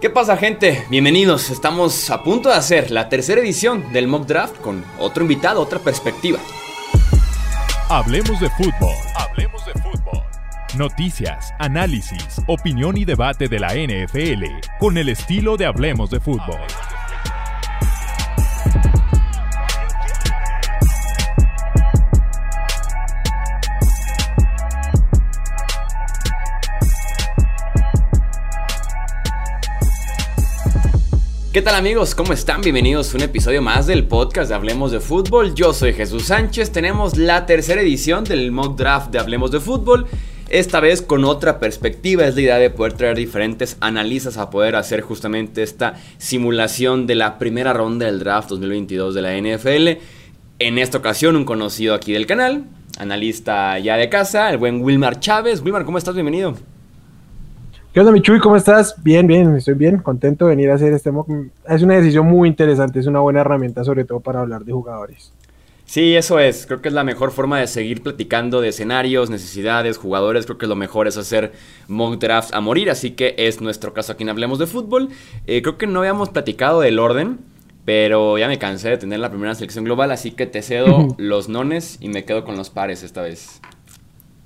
¿Qué pasa gente? Bienvenidos, estamos a punto de hacer la tercera edición del mock draft con otro invitado, otra perspectiva. Hablemos de fútbol. Hablemos de fútbol. Noticias, análisis, opinión y debate de la NFL con el estilo de Hablemos de fútbol. ¿Qué tal amigos? ¿Cómo están? Bienvenidos a un episodio más del podcast de Hablemos de Fútbol. Yo soy Jesús Sánchez. Tenemos la tercera edición del mock draft de Hablemos de Fútbol. Esta vez con otra perspectiva, es la idea de poder traer diferentes analistas a poder hacer justamente esta simulación de la primera ronda del draft 2022 de la NFL. En esta ocasión un conocido aquí del canal, analista ya de casa, el buen Wilmar Chávez. Wilmar, ¿cómo estás? Bienvenido. ¿Qué onda, Michuy? ¿Cómo estás? Bien, bien, estoy bien, contento de venir a hacer este mock. Es una decisión muy interesante, es una buena herramienta, sobre todo para hablar de jugadores. Sí, eso es. Creo que es la mejor forma de seguir platicando de escenarios, necesidades, jugadores. Creo que lo mejor es hacer mock drafts a morir. Así que es nuestro caso aquí en Hablemos de Fútbol. Eh, creo que no habíamos platicado del orden, pero ya me cansé de tener la primera selección global. Así que te cedo los nones y me quedo con los pares esta vez.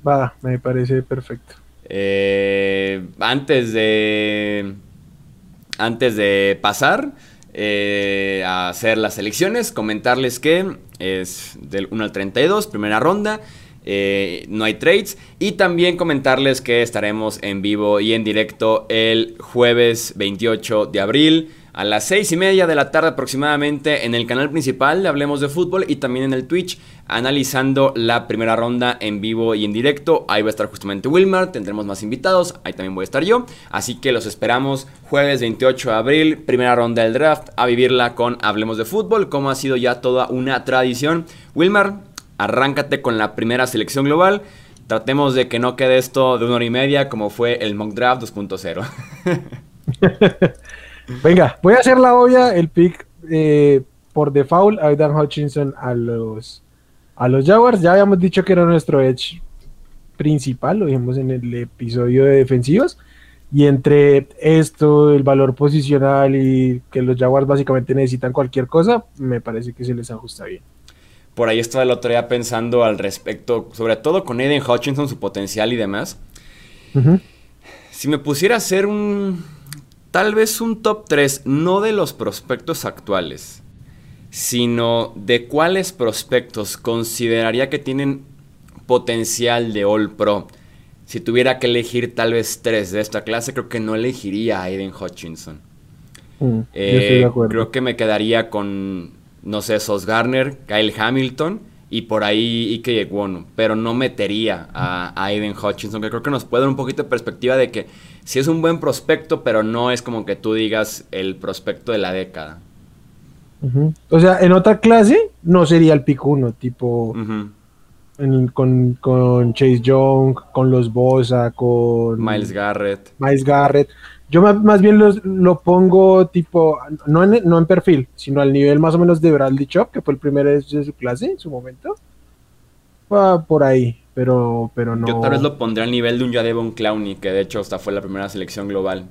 Va, me parece perfecto. Eh, antes de. Antes de pasar eh, a hacer las elecciones, comentarles que es del 1 al 32, primera ronda. Eh, no hay trades. Y también comentarles que estaremos en vivo y en directo el jueves 28 de abril a las 6 y media de la tarde aproximadamente en el canal principal de Hablemos de Fútbol y también en el Twitch analizando la primera ronda en vivo y en directo. Ahí va a estar justamente Wilmar, tendremos más invitados, ahí también voy a estar yo. Así que los esperamos jueves 28 de abril, primera ronda del draft, a vivirla con Hablemos de Fútbol, como ha sido ya toda una tradición. Wilmar, arráncate con la primera selección global. Tratemos de que no quede esto de una hora y media como fue el mock draft 2.0. Venga, voy a hacer la obvia, el pick eh, por default, Aidan Hutchinson a los, a los Jaguars. Ya habíamos dicho que era nuestro edge principal, lo dijimos en el episodio de defensivos. Y entre esto, el valor posicional y que los Jaguars básicamente necesitan cualquier cosa, me parece que se les ajusta bien. Por ahí estaba el otro día pensando al respecto, sobre todo con Aiden Hutchinson, su potencial y demás. Si me pusiera a hacer un, tal vez un top 3, no de los prospectos actuales, sino de cuáles prospectos consideraría que tienen potencial de All Pro. Si tuviera que elegir tal vez tres de esta clase, creo que no elegiría a Aiden Hutchinson. Mm, Eh, creo que me quedaría con, no sé, Sos Garner, Kyle Hamilton y por ahí Ike Egwono. Pero no metería a, a Aiden Hutchinson, que creo que nos puede dar un poquito de perspectiva de que sí es un buen prospecto, pero no es como que tú digas el prospecto de la década. O sea, en otra clase no sería el pick 1, tipo en- con, con Chase Young, con los Bosa, con Miles Garrett. Miles Garrett. Yo más, más bien los- lo pongo tipo, no en, no en perfil, sino al nivel más o menos de Bradley Chop, que fue el primero de su clase en su momento. Por ahí, pero, pero no. Yo tal vez lo pondré al nivel de un Jadevon Clowney, que de hecho hasta fue la primera selección global.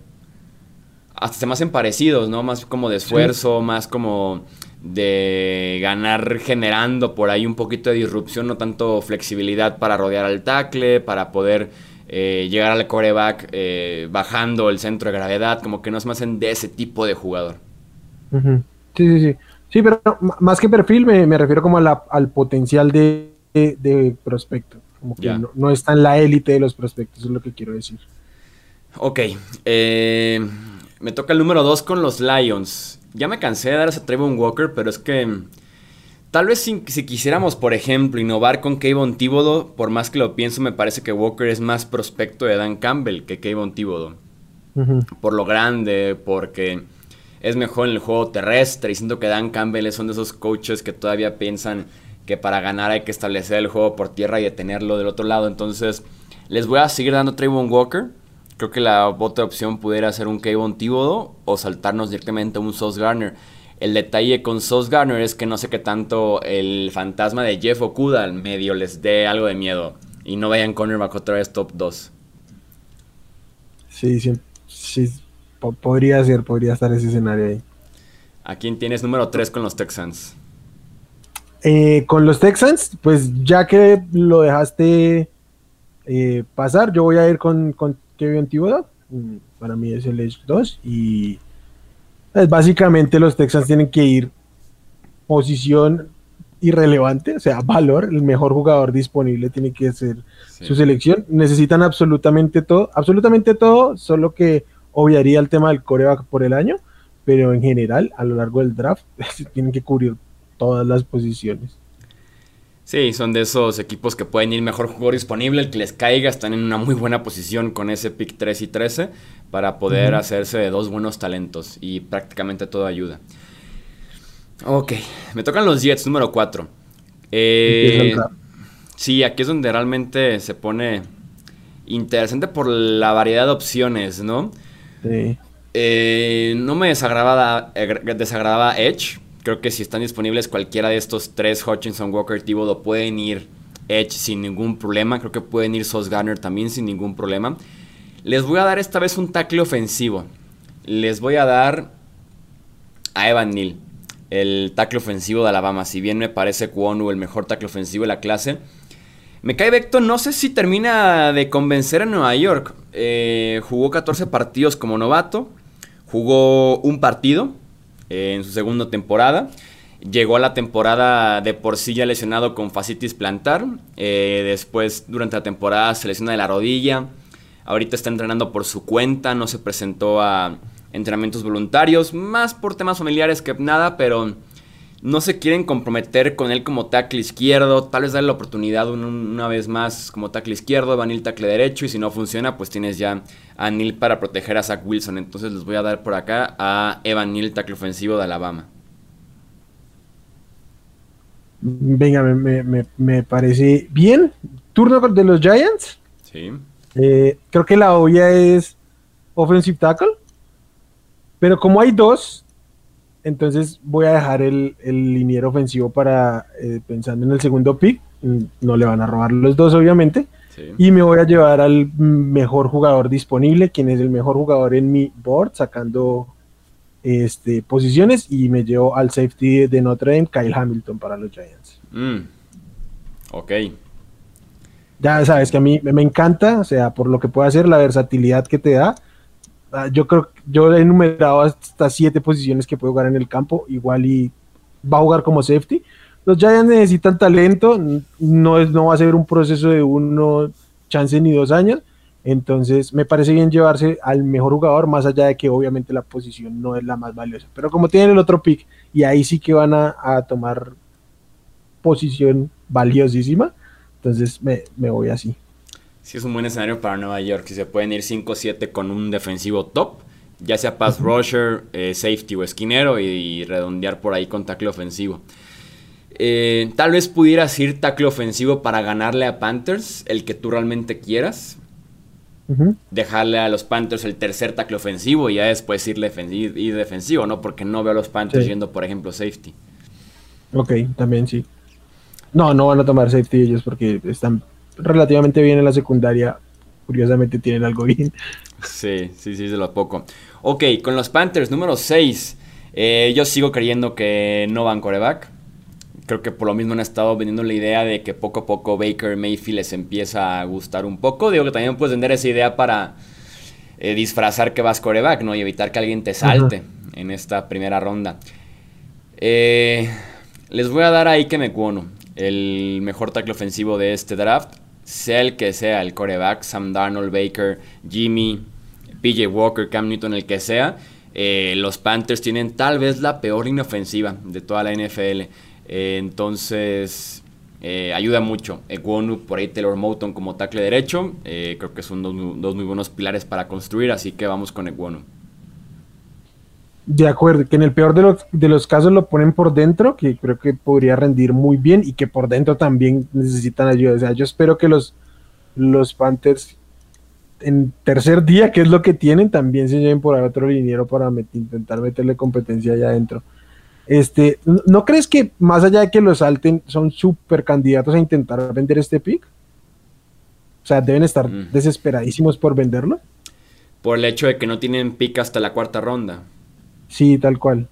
Hasta se me hacen parecidos, ¿no? Más como de esfuerzo, más como de ganar generando por ahí un poquito de disrupción, no tanto flexibilidad para rodear al tackle, para poder eh, llegar al coreback eh, bajando el centro de gravedad, como que no se me hacen de ese tipo de jugador. Sí, sí, sí. Sí, pero más que perfil me, me refiero como a la- al potencial de, de- de prospecto. Como que no, no está en la élite de los prospectos, es lo que quiero decir. Ok, eh, me toca el número 2 con los Lions. Ya me cansé de dar ese Trayvon Walker, pero es que mm, tal vez si, si quisiéramos, por ejemplo, innovar con Kayvon Thibodeau, por más que lo pienso, me parece que Walker es más prospecto de Dan Campbell que Kayvon. Ujú. Por lo grande, porque es mejor en el juego terrestre. Y siento que Dan Campbell es uno de esos coaches que todavía piensan que para ganar hay que establecer el juego por tierra y detenerlo del otro lado. Entonces, les voy a seguir dando Trayvon Walker. Creo que la otra opción pudiera ser un Kayvon Thibodeau o saltarnos directamente a un Sauce Garner. El detalle con Sauce Garner es que no sé qué tanto el fantasma de Jeff Okuda al medio les dé algo de miedo. Y no vayan cornerback otra vez top 2. Sí, sí, sí. podría ser, podría estar ese escenario ahí. ¿A quién tienes número 3 con los Texans? Eh, con los Texans, pues ya que lo dejaste eh, pasar, yo voy a ir con, con Kevin Thibodeau. Mm, para mí es el Edge 2 y pues, básicamente los Texans tienen que ir posición irrelevante, o sea, valor, el mejor jugador disponible tiene que ser su selección. Necesitan absolutamente todo, absolutamente todo, solo que obviaría el tema del coreback por el año, pero en general, a lo largo del draft, tienen que cubrir todas las posiciones. Sí, son de esos equipos que pueden ir mejor jugador disponible, el que les caiga, están en una muy buena posición con ese pick 3 y 13 para poder hacerse de dos buenos talentos y prácticamente todo ayuda. Ok, me tocan los Jets número 4. Eh, sí, aquí es donde realmente se pone interesante por la variedad de opciones, ¿no? Sí. Eh, no me desagradaba, eh, desagradaba Edge. Creo que si están disponibles cualquiera de estos tres, Hutchinson, Walker, Thibodeau, pueden ir Edge sin ningún problema. Creo que pueden ir Sos Garner también sin ningún problema. Les voy a dar esta vez un tackle ofensivo. Les voy a dar a Evan Neal el tackle ofensivo de Alabama. Si bien me parece Kwonu el mejor tackle ofensivo de la clase. Me cae Vector, no sé si termina de convencer a Nueva York. Eh, jugó 14 partidos como novato. Jugó un partido eh, en su segunda temporada. Llegó a la temporada de por sí ya lesionado con fascitis plantar. Eh, después, durante la temporada, se lesiona de la rodilla. Ahorita está entrenando por su cuenta. No se presentó a entrenamientos voluntarios, más por temas familiares que nada, pero no se quieren comprometer con él como tackle izquierdo, tal vez darle la oportunidad una vez más como tackle izquierdo, Van Neal tackle derecho y si no funciona pues tienes ya a Neal para proteger a Zach Wilson, entonces les voy a dar por acá a Evan Neal tackle ofensivo de Alabama. Venga, me, parece bien. Turno de los Giants. Sí. Eh, creo que la obvia es offensive tackle. Pero como hay dos, entonces voy a dejar el, el liniero ofensivo para eh, pensando en el segundo pick. Mm, no le van a robar los dos, obviamente. Y me voy a llevar al mejor jugador disponible, quien es el mejor jugador en mi board, sacando este, posiciones. Y me llevo al safety de Notre Dame, Kyle Hamilton, para los Giants. Mm. Ok. Ya sabes que a mí me encanta, o sea, por lo que puede hacer, la versatilidad que te da yo creo yo he enumerado hasta siete posiciones que puede jugar en el campo, igual y va a jugar como safety. Los Giants necesitan talento, no, es, no va a ser un proceso de uno chance ni dos años, entonces me parece bien llevarse al mejor jugador, más allá de que obviamente la posición no es la más valiosa, pero como tienen el otro pick y ahí sí que van a, tomar posición valiosísima, entonces me, me voy así. Si es un buen escenario para Nueva York. Si se pueden ir 5-7 con un defensivo top, ya sea pass rusher, eh, safety o esquinero, y, redondear por ahí con tackle ofensivo. Eh, tal vez pudieras ir tackle ofensivo para ganarle a Panthers, el que tú realmente quieras. Dejarle a los Panthers el tercer tackle ofensivo y ya después ir, defensivo, ¿no? Porque no veo a los Panthers yendo, por ejemplo, safety. Ok, también sí. No, no van a tomar safety ellos porque están relativamente bien en la secundaria. Curiosamente tienen algo bien. Sí, sí, sí, de lo poco. Ok, con los Panthers, número 6. Eh, yo sigo creyendo que no van coreback. Creo que por lo mismo han estado vendiendo la idea de que poco a poco Baker Mayfield les empieza a gustar un poco. Digo que también puedes vender esa idea para eh, disfrazar que vas coreback, ¿no? Y evitar que alguien te salte en esta primera ronda. Eh, les voy a dar ahí que me cuono el mejor tackle ofensivo de este draft sea el que sea, el coreback, Sam Darnold, Baker, Jimmy, PJ Walker, Cam Newton, el que sea, eh, los Panthers tienen tal vez la peor línea ofensiva de toda la NFL. Eh, entonces, eh, ayuda mucho. Ekwonu, por ahí Taylor Moton como tackle derecho. creo que son dos, muy buenos pilares para construir, así que vamos con Ekwonu. De acuerdo, que en el peor de los, de los casos lo ponen por dentro, que creo que podría rendir muy bien y que por dentro también necesitan ayuda. O sea, yo espero que los, los Panthers en tercer día, que es lo que tienen, también se lleven por ahí otro liniero para intentar meterle competencia allá adentro. Este, ¿No crees que más allá de que los salten, son súper candidatos a intentar vender este pick? O sea, deben estar mm. desesperadísimos por venderlo. por el hecho de que no tienen pick hasta la cuarta ronda. Sí, tal cual.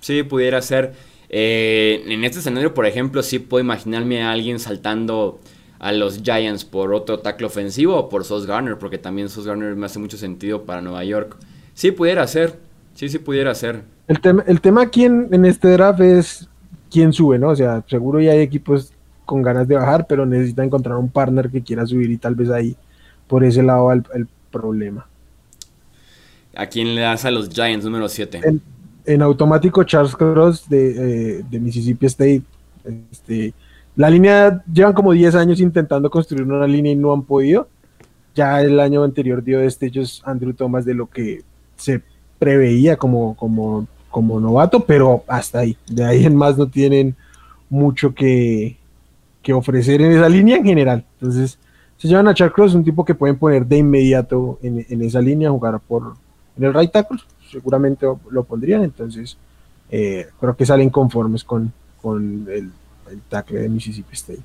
Sí, pudiera ser. Eh, en este escenario, por ejemplo, sí puedo imaginarme a alguien saltando a los Giants por otro tackle ofensivo o por Sos Garner, porque también Sos Garner me hace mucho sentido para Nueva York. Sí, pudiera ser. Sí, sí, pudiera ser. El, tema, el tema aquí en, este draft es quién sube, ¿no? O sea, seguro ya hay equipos con ganas de bajar, pero necesita encontrar un partner que quiera subir y tal vez ahí por ese lado va el, problema. ¿A quién le das a los Giants número 7? En, automático Charles Cross de, eh, Mississippi State. Este, la línea, llevan como 10 años intentando construir una línea y no han podido. Ya el año anterior dio destellos Andrew Thomas de lo que se preveía como, como, como novato, pero hasta ahí. De ahí en más no tienen mucho que, ofrecer en esa línea en general. Entonces, se llevan a Charles Cross, un tipo que pueden poner de inmediato en, esa línea, jugar por en el right tackle, seguramente lo pondrían. Entonces, eh, creo que salen conformes con, con el el tackle de Mississippi State.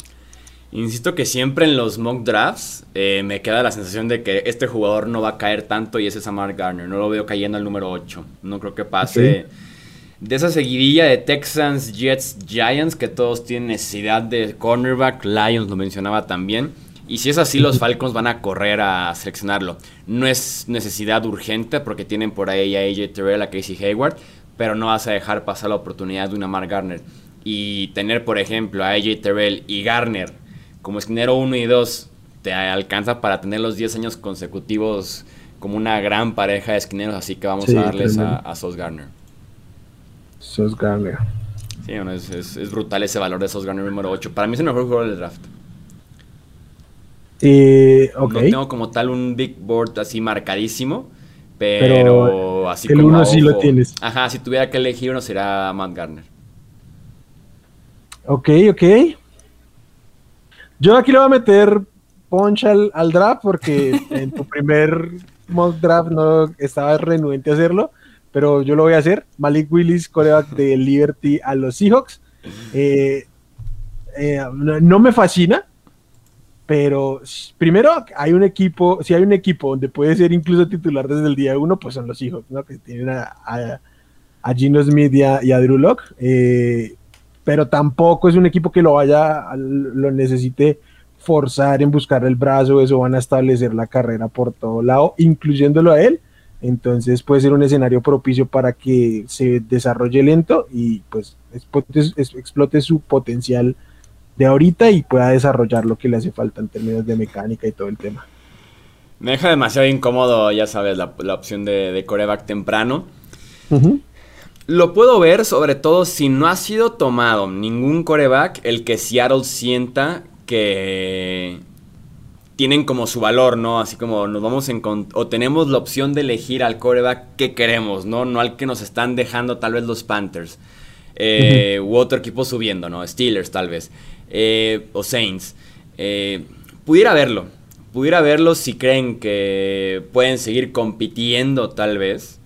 Insisto que siempre en los mock drafts eh, me queda la sensación de que este jugador no va a caer tanto y ese es Amar Garner. No lo veo cayendo al número 8. No creo que pase de esa seguidilla de Texans, Jets, Giants, que todos tienen necesidad de cornerback. Lions lo mencionaba también. Y si es así, los Falcons van a correr a seleccionarlo. No es necesidad urgente porque tienen por ahí a AJ Terrell, a Casey Hayward, pero no vas a dejar pasar la oportunidad de una Amar Garner y tener, por ejemplo, a AJ Terrell y Garner como esquinero 1 y 2 te alcanza para tener los 10 años consecutivos como una gran pareja de esquineros, así que vamos a darles a, Sos Garner. Sos Garner. Sí, es, brutal ese valor de Sos Garner número 8. Para mí es el mejor jugador del draft. Eh, No tengo como tal un big board así marcadísimo, pero, así el uno sí lo tienes. Ajá, si tuviera que elegir uno será Matt Garner. Ok, ok. Yo aquí le voy a meter punch al, draft porque en tu primer mock draft no estaba renuente a hacerlo, pero yo lo voy a hacer. Malik Willis, coreback de Liberty a los Seahawks. Eh, eh, no, me fascina, pero primero hay un equipo, si hay un equipo donde puede ser incluso titular desde el día uno, pues son los Seahawks, ¿no? Que tienen a, a, Gino Smith y a, Drew Locke. Eh, pero tampoco es un equipo que lo vaya, lo necesite forzar en buscar el brazo, eso van a establecer la carrera por todo lado, incluyéndolo a él. Entonces puede ser un escenario propicio para que se desarrolle lento y pues explote, su potencial de ahorita y pueda desarrollar lo que le hace falta en términos de mecánica y todo el tema. Me deja demasiado incómodo, ya sabes, la, opción de, coreback temprano. Lo puedo ver sobre todo si no ha sido tomado ningún coreback el que Seattle sienta que tienen como su valor, ¿no? Así como nos vamos en o tenemos la opción de elegir al coreback que queremos, ¿no? No al que nos están dejando tal vez los Panthers. Eh, u otro equipo subiendo, ¿no? Steelers tal vez. Eh, o Saints. Eh, pudiera verlo. Pudiera verlo si creen que pueden seguir compitiendo tal vez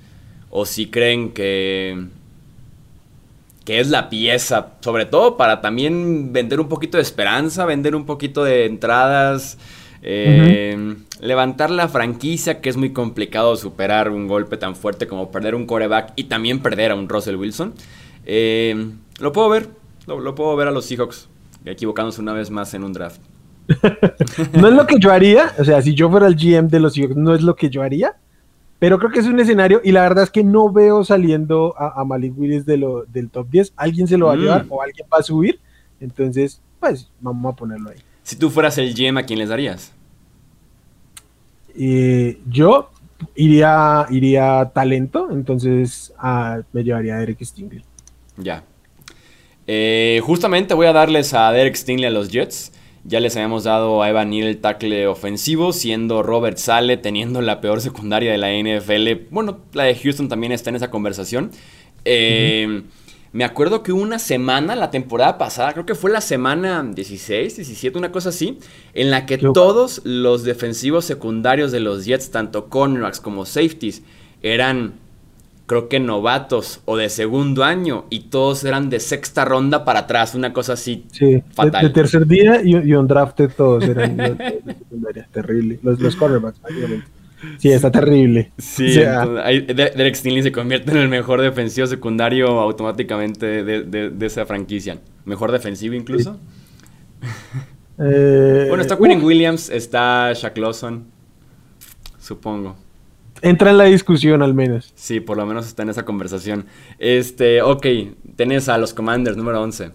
o si creen que, que es la pieza, sobre todo para también vender un poquito de esperanza, vender un poquito de entradas, eh, levantar la franquicia, que es muy complicado superar un golpe tan fuerte como perder un coreback y también perder a un Russell Wilson. Eh, lo puedo ver, lo, puedo ver a los Seahawks equivocándose una vez más en un draft. no es lo que yo haría, o sea, si yo fuera el GM de los Seahawks, no es lo que yo haría, pero creo que es un escenario y la verdad es que no veo saliendo a, Malik Willis de lo, del top 10. Alguien se lo va a llevar mm. o alguien va a subir. Entonces, pues vamos a ponerlo ahí. Si tú fueras el GM, ¿a quién les darías? Eh, yo iría, iría talento, entonces me llevaría a Derek Stingley. Ya. Eh, justamente voy a darles a Derek Stingley a los Jets. Ya les habíamos dado a Evan Neal el tackle ofensivo, siendo Robert Sale teniendo la peor secundaria de la NFL. Bueno, la de Houston también está en esa conversación. Eh, me acuerdo que una semana, la temporada pasada, creo que fue la semana 16, 17, una cosa así, en la que todos los defensivos secundarios de los Jets, tanto cornerbacks como safeties, eran creo que novatos o de segundo año y todos eran de sexta ronda para atrás, una cosa así sí, fatal. De, tercer día y, un draft todos eran terrible, los, los cornerbacks, Sí, está terrible. Sí, Derek Stingley se convierte en el mejor defensivo secundario automáticamente de, esa franquicia. Mejor defensivo incluso. Eh, bueno, está Quinn Williams, está Shaq Lawson, supongo. Entra en la discusión al menos. Sí, por lo menos está en esa conversación. Este, ok, tenés a los Commanders, número 11.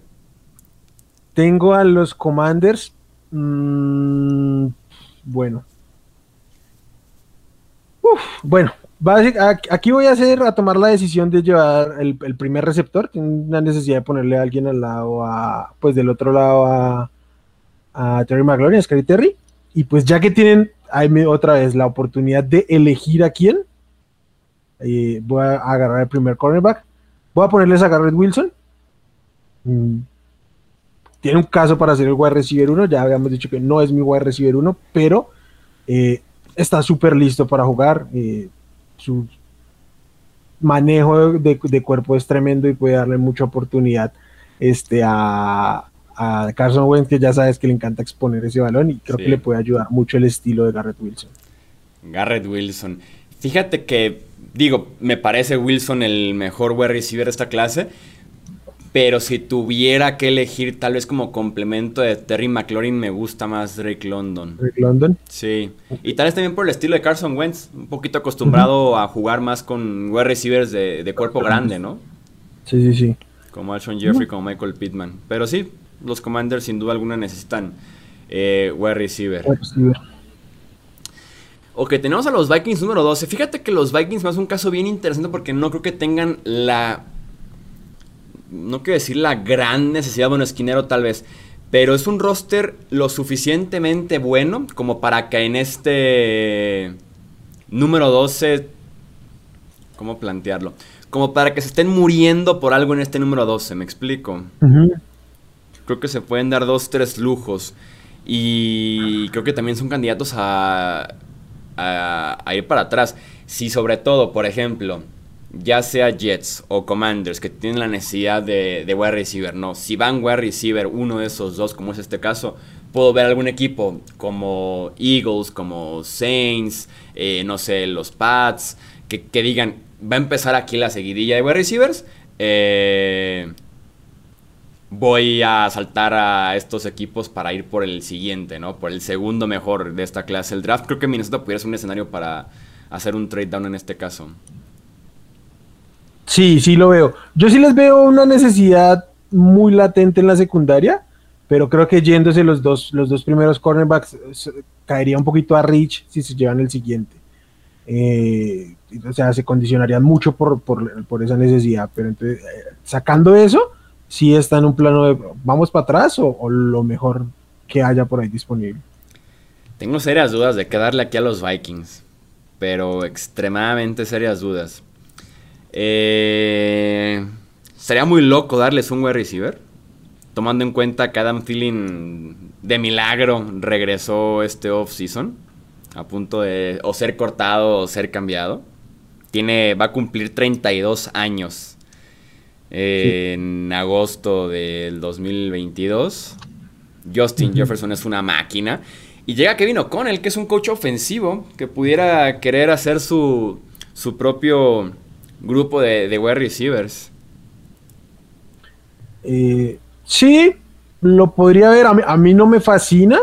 Tengo a los Commanders. Mm, bueno. bueno, aquí voy a hacer a tomar la decisión de llevar el, primer receptor. Tengo una necesidad de ponerle a alguien al lado, a, pues del otro lado a, a Terry McLaurin, a Scary Terry. Y pues ya que tienen otra vez la oportunidad de elegir a quién, eh, voy a agarrar el primer cornerback. Voy a ponerles a Garrett Wilson. Mm, tiene un caso para ser el wide receiver 1. Ya habíamos dicho que no es mi wide receiver 1, pero eh, está súper listo para jugar. Eh, su manejo de, cuerpo es tremendo y puede darle mucha oportunidad este, a, Carson Wentz, que ya sabes que le encanta exponer ese balón y creo que le puede ayudar mucho el estilo de Garrett Wilson. Garrett Wilson. Fíjate que, digo, me parece Wilson el mejor wide receiver de esta clase pero si tuviera que elegir tal vez como complemento de Terry McLaurin, me gusta más Drake London. Drake London. Sí. Y tal vez también por el estilo de Carson Wentz, un poquito acostumbrado a jugar más con wide receivers de, cuerpo grande, ¿no? Sí, sí, sí. Como Alshon Jeffrey, como Michael Pittman. Pero sí, los Commanders sin duda alguna necesitan eh, wide receiver. Ok, tenemos a los Vikings número 12. Fíjate que los Vikings más un caso bien interesante porque no creo que tengan la no quiero decir la gran necesidad de un esquinero tal vez, pero es un roster lo suficientemente bueno como para que en este número 12, ¿cómo plantearlo? Como para que se estén muriendo por algo en este número 12, ¿me explico? Creo que se pueden dar dos, tres lujos. Y creo que también son candidatos a, a ir para atrás. Si sobre todo, por ejemplo, ya sea Jets o Commanders que tienen la necesidad de, de wide receiver, no. Si van wide receiver, uno de esos dos, como es este caso, puedo ver algún equipo como Eagles, como Saints, eh, no sé, los Pats, que, digan, va a empezar aquí la seguidilla de wide receivers. Eh, voy a saltar a estos equipos para ir por el siguiente, ¿no? Por el segundo mejor de esta clase. El draft creo que Minnesota pudiera ser un escenario para hacer un trade down en este caso. Sí, sí lo veo. Yo sí les veo una necesidad muy latente en la secundaria, pero creo que yéndose los dos, los dos primeros cornerbacks caería un poquito a Rich si se llevan el siguiente. Eh, o sea, se condicionarían mucho por, esa necesidad, pero entonces, eh, sacando eso, sí está en un plano de vamos para atrás o, o, lo mejor que haya por ahí disponible. Tengo serias dudas de quedarle aquí a los Vikings, pero extremadamente serias dudas. Eh, sería muy loco darles un wide receiver. Tomando en cuenta que Adam Thielen de milagro regresó este off-season. A punto de o ser cortado o ser cambiado. Tiene, va a cumplir 32 años en agosto del 2022. Justin Jefferson es una máquina. Y llega Kevin O'Connell, que es un coach ofensivo, que pudiera querer hacer su, su propio grupo de, de wide receivers. Eh, sí, lo podría ver. A mí, no me fascina.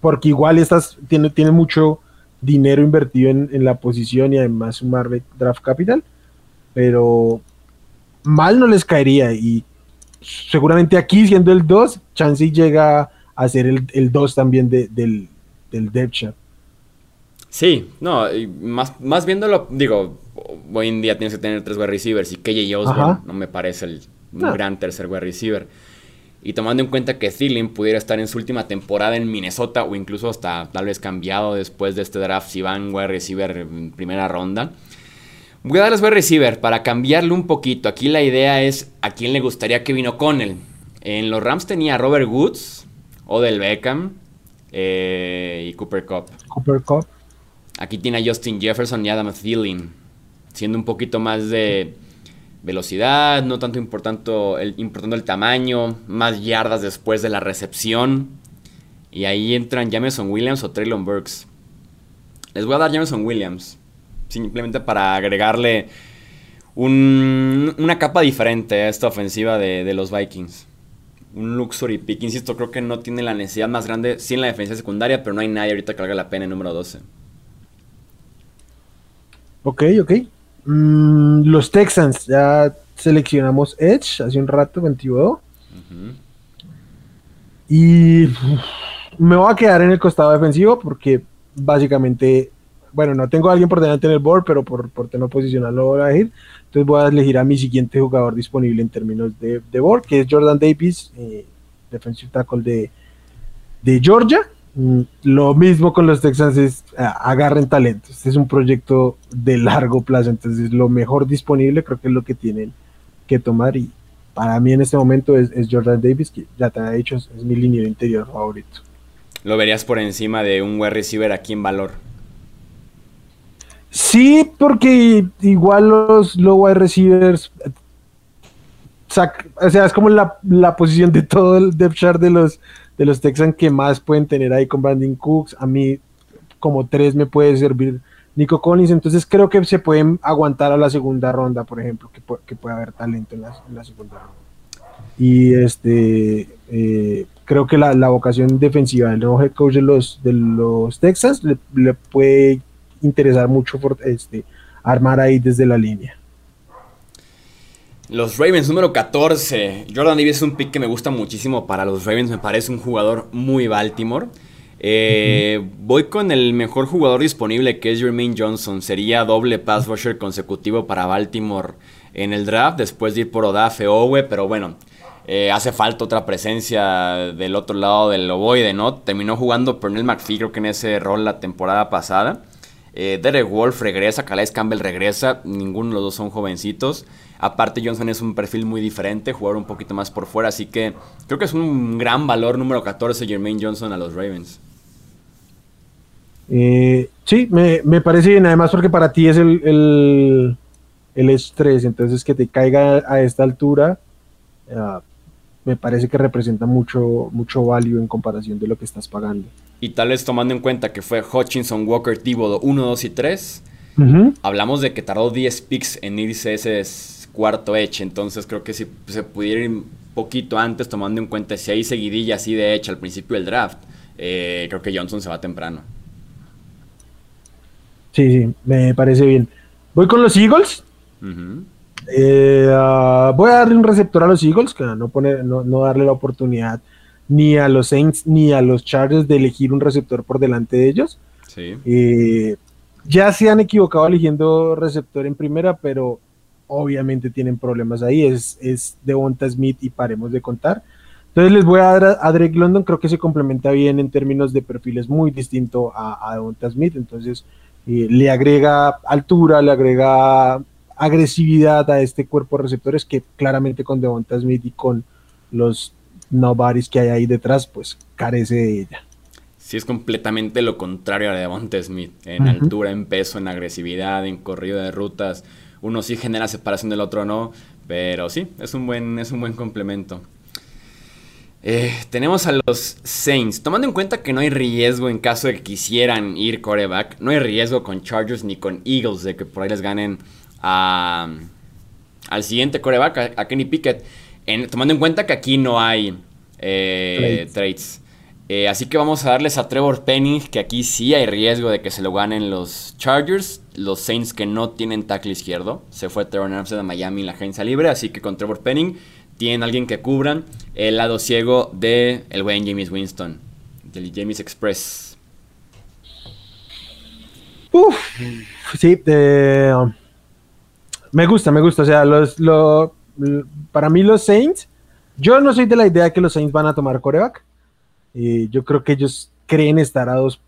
porque igual estas tiene, tiene mucho dinero invertido en, la posición y además sumarle draft capital. Pero mal no les caería. Y seguramente aquí, siendo el 2, Chansey llega a ser el 2 también del, del depth chart. Sí, no, más, más viéndolo, digo, hoy en día tienes que tener tres wide receivers y KJ Osborne no me parece el, gran tercer wide receiver. Y tomando en cuenta que Thielen pudiera estar en su última temporada en Minnesota o incluso hasta tal vez cambiado después de este draft si van wide receiver en primera ronda. Voy a darles wide receiver para cambiarlo un poquito. Aquí la idea es a quién le gustaría que vino con él. En los Rams tenía Robert Woods, Odell Beckham eh, y Cooper Cup. Cooper Cup. Aquí tiene a Justin Jefferson y Adam Thielen, siendo un poquito más de velocidad, no tanto importando el, importando el tamaño, más yardas después de la recepción. Y ahí entran Jameson Williams o Traylon Burks. Les voy a dar Jameson Williams. Simplemente para agregarle una capa diferente a esta ofensiva de, los Vikings. Un luxury pick. Insisto, creo que no tiene la necesidad más grande. Sí en la defensa secundaria, pero no hay nadie ahorita que valga la pena en número 12. Ok, ok. Mm, los Texans, ya seleccionamos Edge hace un rato, 22. Y me voy a quedar en el costado defensivo porque básicamente, bueno, no tengo a alguien por delante en el board, pero por, por tema posicional lo voy a elegir. Entonces voy a elegir a mi siguiente jugador disponible en términos de, board, que es Jordan Davis, eh, defensive tackle de, de Georgia. Mm, lo mismo con los Texans es agarren talentos. Este es un proyecto de largo plazo, entonces lo mejor disponible creo que es lo que tienen que tomar y para mí en este momento es, Jordan Davis, que ya te ha dicho es, mi línea de interior favorito. ¿Lo verías por encima de un wide receiver aquí en valor? Sí, porque igual los low wide receivers o sea, es como la, la, posición de todo el depth chart de los de los Texans que más pueden tener ahí con Brandon Cooks. A mí, como tres, me puede servir Nico Collins. Entonces, creo que se pueden aguantar a la segunda ronda, por ejemplo, que, que puede haber talento en la, segunda ronda. Y este, eh, creo que la, vocación defensiva del nuevo head coach de los, de los Texans le, puede interesar mucho por, este, armar ahí desde la línea. Los Ravens, número 14. Jordan Davis es un pick que me gusta muchísimo para los Ravens. Me parece un jugador muy Baltimore. Eh, voy con el mejor jugador disponible que es Jermaine Johnson. Sería doble pass rusher consecutivo para Baltimore en el draft. Después de ir por Odafe Owe. Pero bueno, eh, hace falta otra presencia del otro lado del ovoide, ¿no? Terminó jugando Pernell McPhee, creo que en ese rol la temporada pasada. Eh, Derek Wolf regresa, Calais Campbell regresa. Ninguno de los dos son jovencitos. Aparte Johnson es un perfil muy diferente, jugar un poquito más por fuera, así que creo que es un gran valor número 14 Jermaine Johnson a los Ravens. Eh, sí, me, parece bien, además porque para ti es el, el, estrés, entonces que te caiga a esta altura, ah, me parece que representa mucho, mucho value en comparación de lo que estás pagando. Y tal vez tomando en cuenta que fue Hutchinson, Walker, Thibodeau 1, 2 y 3, hablamos de que tardó 10 picks en irse ese cuarto Edge. Entonces creo que si se pudiera ir un poquito antes, tomando en cuenta si hay seguidilla así de Edge al principio del draft, eh, creo que Johnson se va temprano. Sí, sí, me parece bien. Voy con los Eagles. Eh, ah, voy a darle un receptor a los Eagles, que no, pone, no, darle la oportunidad ni a los Saints ni a los Chargers de elegir un receptor por delante de ellos. Sí. Eh, ya se han equivocado eligiendo receptor en primera, pero obviamente tienen problemas ahí, es, es Devonta Smith y paremos de contar. Entonces les voy a dar a, Drake London, creo que se complementa bien en términos de perfiles muy distinto a, a Devonta Smith, entonces eh, le agrega altura, le agrega agresividad a este cuerpo de receptores que claramente con Devonta Smith y con los nobodies que hay ahí detrás, pues carece de ella. Sí, es completamente lo contrario a Devonta Smith, en altura, en peso, en agresividad, en corrido de rutas uno sí genera separación del otro no, pero sí, es un buen, es un buen complemento. Eh, tenemos a los Saints. Tomando en cuenta que no hay riesgo en caso de que quisieran ir coreback, no hay riesgo con Chargers ni con Eagles de que por ahí les ganen a, al siguiente coreback, a, Kenny Pickett. Tomando en cuenta que aquí no hay eh, trades. Eh, así que vamos a darles a Trevor Penny, que aquí sí hay riesgo de que se lo ganen los Chargers. Los Saints que no tienen tackle izquierdo. Se fue Trevor Armstead a Miami en la agencia libre. Así que con Trevor Penning tienen alguien que cubran el lado ciego de el buen James Winston. Del James Express. Uf, sí, me gusta, me gusta. O sea, los, para mí los Saints, yo no soy de la idea que los Saints van a tomar coreback. Eh, yo creo que ellos creen estar a dos,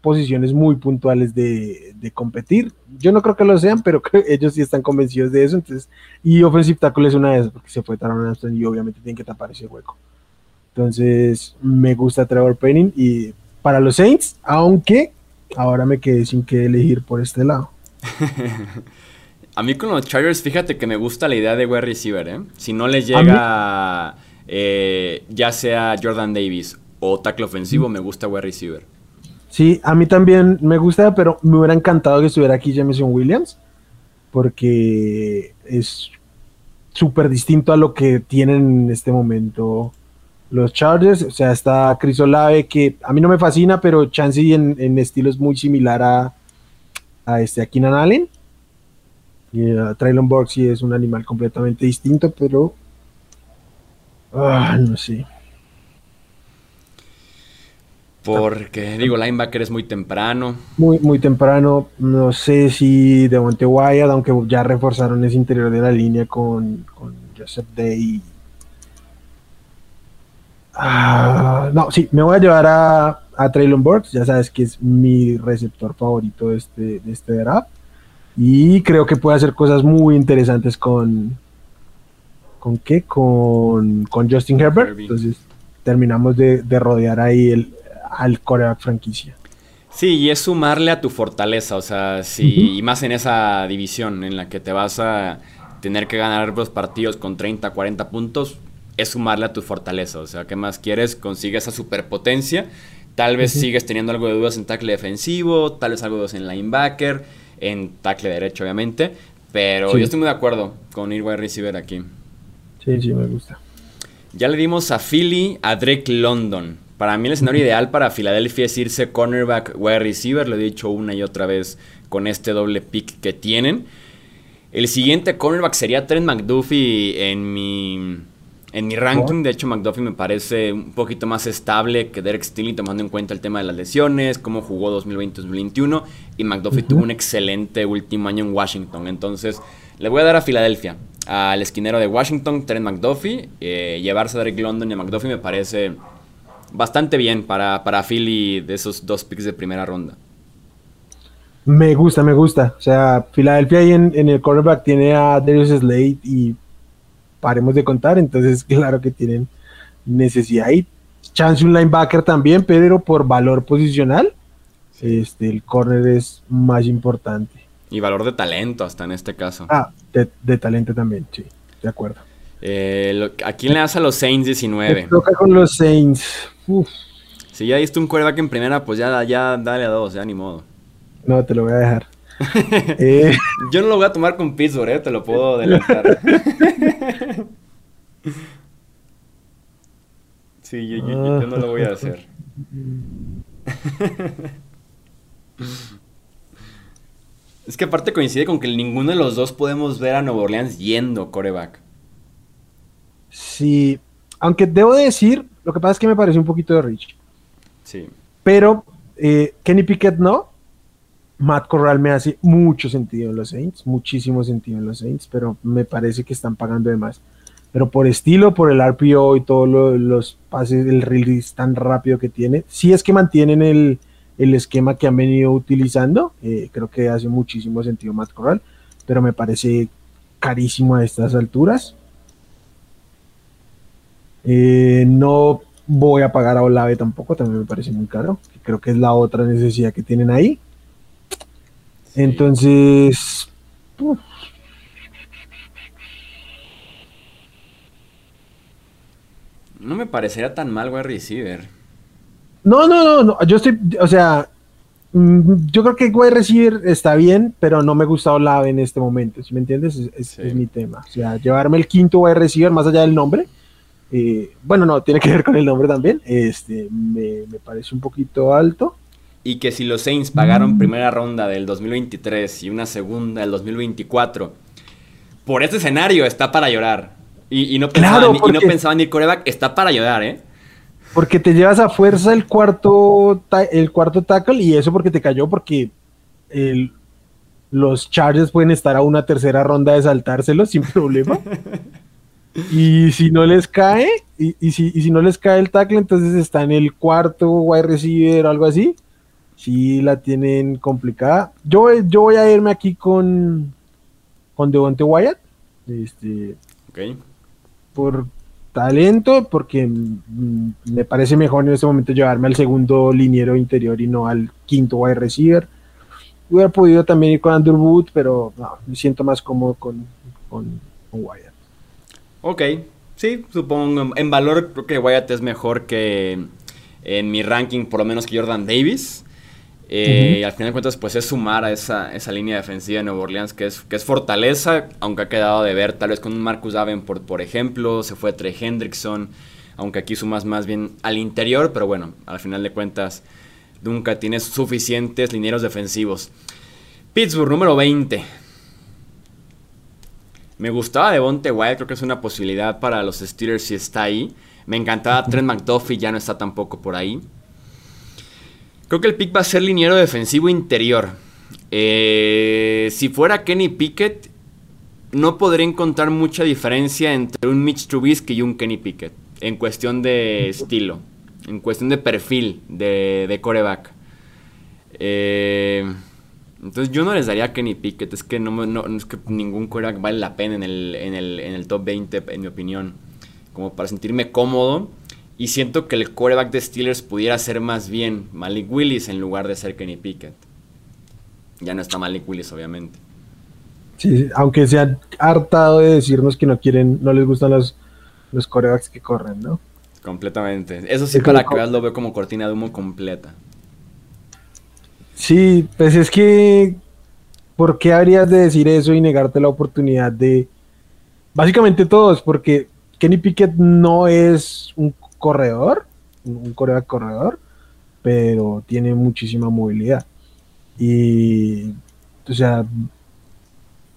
posiciones muy puntuales de, competir. Yo no creo que lo sean, pero ellos sí están convencidos de eso. Entonces, y Offensive Tackle es una de esas, porque se fue Taron Anderson y obviamente tienen que tapar ese hueco. Entonces, me gusta Trevor Penning y para los Saints, aunque ahora me quedé sin que elegir por este lado. A mí con los Chargers, fíjate que me gusta la idea de wide receiver, ¿eh? Si no les llega eh, ya sea Jordan Davis o tackle ofensivo, me gusta wide receiver. Sí, a mí también me gusta, pero me hubiera encantado que estuviera aquí Jameson Williams, porque es súper distinto a lo que tienen en este momento los Chargers. O sea, está Chris Olave, que a mí no me fascina, pero Chansey en, en estilo es muy similar a, a, este, a Keenan Allen. Y uh, sí es un animal completamente distinto, pero... Ah, no sé. Porque, digo, linebacker es muy temprano. Muy, muy temprano. No sé si de Monte Wyatt, aunque ya reforzaron ese interior de la línea con, con Joseph Day. Ah, no, sí, me voy a llevar a, a Traylon Burks. Ya sabes que es mi receptor favorito de este, de este draft. Y creo que puede hacer cosas muy interesantes con. ¿Con qué? Con, con Justin Herbert. Herbie. Entonces terminamos de, de rodear ahí el, al coreback franquicia. Sí, y es sumarle a tu fortaleza, o sea, sí, y más en esa división en la que te vas a tener que ganar los partidos con 30, 40 puntos, es sumarle a tu fortaleza, o sea, ¿qué más quieres? Consigue esa superpotencia, tal vez sigues teniendo algo de dudas en tackle defensivo, tal vez algo de dudas en linebacker, en tackle derecho, obviamente, pero Sí. yo estoy muy de acuerdo con ir wide receiver aquí. Sí, sí, me gusta. Ya le dimos a Philly a Drake London. Para mí el escenario ideal para Filadelfia es irse cornerback, wide receiver, lo he dicho una y otra vez con este doble pick que tienen. El siguiente cornerback sería Trent McDuffie en mi, en mi ranking. De hecho, McDuffie me parece un poquito más estable que Derek Stingley tomando en cuenta el tema de las lesiones, cómo jugó 2020-2021. Y McDuffie tuvo un excelente último año en Washington. Entonces, le voy a dar a Filadelfia, al esquinero de Washington, Trent McDuffie. Eh, llevarse a Derek London y a McDuffie me parece bastante bien para, para Philly de esos dos picks de primera ronda. Me gusta, me gusta. O sea, Filadelfia ahí en, en el cornerback tiene a Darius Slade y paremos de contar, entonces claro que tienen necesidad ahí. Chance un linebacker también, pero por valor posicional, este, el corner es más importante. Y valor de talento hasta en este caso. Ah, de, de talento también, sí, de acuerdo. Eh, lo- ¿A quién le das a los Saints 19? Me toca con los Saints. Uf, Si ya diste un quarterback en primera, pues ya, ya dale a dos, ya ni modo. no, te lo voy a dejar. Eh, Yo no lo voy a tomar con Pittsburgh, eh, te lo puedo adelantar. sí, yo, yo- yo no lo voy a hacer. es que aparte coincide con que ninguno de los dos podemos ver a Nueva Orleans yendo coreback. sí, aunque debo decir, lo que pasa es que me parece un poquito de Rich. Sí. Pero eh, Kenny Pickett no. Matt Corral me hace mucho sentido en los Saints, muchísimo sentido en los Saints, pero me parece que están pagando de más. Pero por estilo, por el RPO y todos lo- los pases, el release tan rápido que tiene, si es que mantienen el, el esquema que han venido utilizando, eh, creo que hace muchísimo sentido Matt Corral, pero me parece carísimo a estas alturas. Eh, no voy a pagar a Olave tampoco, también me parece muy caro. Creo que es la otra necesidad que tienen ahí. Entonces, uf, No me parecería tan mal wide receiver. no, no, no, no, yo estoy, o sea, mm, yo creo que wide receiver está bien, pero no me gusta Olave en este momento, ¿sí me entiendes? Es, es- Sí. es mi tema. O sea, llevarme el quinto wide receiver más allá del nombre. eh, bueno, no, tiene que ver con el nombre también. Este, me, me parece un poquito alto. Y que si los Saints pagaron primera ronda del 2023 y una segunda del 2024, por este escenario está para llorar. Y, y no, pensaban, Claro, y no pensaban ir coreback, está para llorar, ¿eh? Porque te llevas a fuerza el cuarto, el cuarto tackle y eso porque te cayó porque el- los Chargers pueden estar a una tercera ronda de saltárselo sin problema. y si no les cae, y, y si, y si no les cae el tackle, entonces está en el cuarto wide receiver o algo así. Sí la tienen complicada. Yo, yo voy a irme aquí con, con Devonte Wyatt. Este, por talento, porque mm, me parece mejor en este momento llevarme al segundo liniero interior y no al quinto wide receiver. Hubiera podido también ir con Andrew Wood, pero no, me siento más cómodo con, con, con Wyatt. Ok, sí, supongo. En valor creo que Wyatt es mejor que en mi ranking, por lo menos que Jordan Davis. Eh, y al final de cuentas, pues es sumar a esa, esa línea defensiva de Nueva Orleans, que es, que es fortaleza, aunque ha quedado de ver, tal vez con un Marcus Davenport, por ejemplo, se fue Trey Hendrickson, aunque aquí sumas más bien al interior, pero bueno, al final de cuentas, nunca tienes suficientes linieros defensivos. Pittsburgh, número 20. Me gustaba Devonte Wyatt, creo que es una posibilidad para los Steelers si está ahí. Me encantaba Trent McDuffie, ya no está tampoco por ahí. Creo que el pick va a ser liniero defensivo interior. Eh, si fuera Kenny Pickett, no podría encontrar mucha diferencia entre un Mitch Trubisky y un Kenny Pickett. En cuestión de estilo. En cuestión de perfil de, de coreback. Eh, entonces yo no les daría Kenny Pickett. Es que, no, no, es que ningún coreback vale la pena en el, en, el, en el top 20, en mi opinión. Como para sentirme cómodo. Y siento que el coreback de Steelers pudiera ser más bien Malik Willis en lugar de ser Kenny Pickett. Ya no está Malik Willis, obviamente. Sí, aunque se han hartado de decirnos que no quieren, no les gustan los, los corebacks que corren, ¿no? Completamente. Eso sí, para que veas, lo veo como cortina de humo completa. Sí, pues es que, ¿por qué habrías de decir eso y negarte la oportunidad de... Básicamente todos, porque Kenny Pickett no es un corredor, un coreback corredor, pero tiene muchísima movilidad. Y, o sea,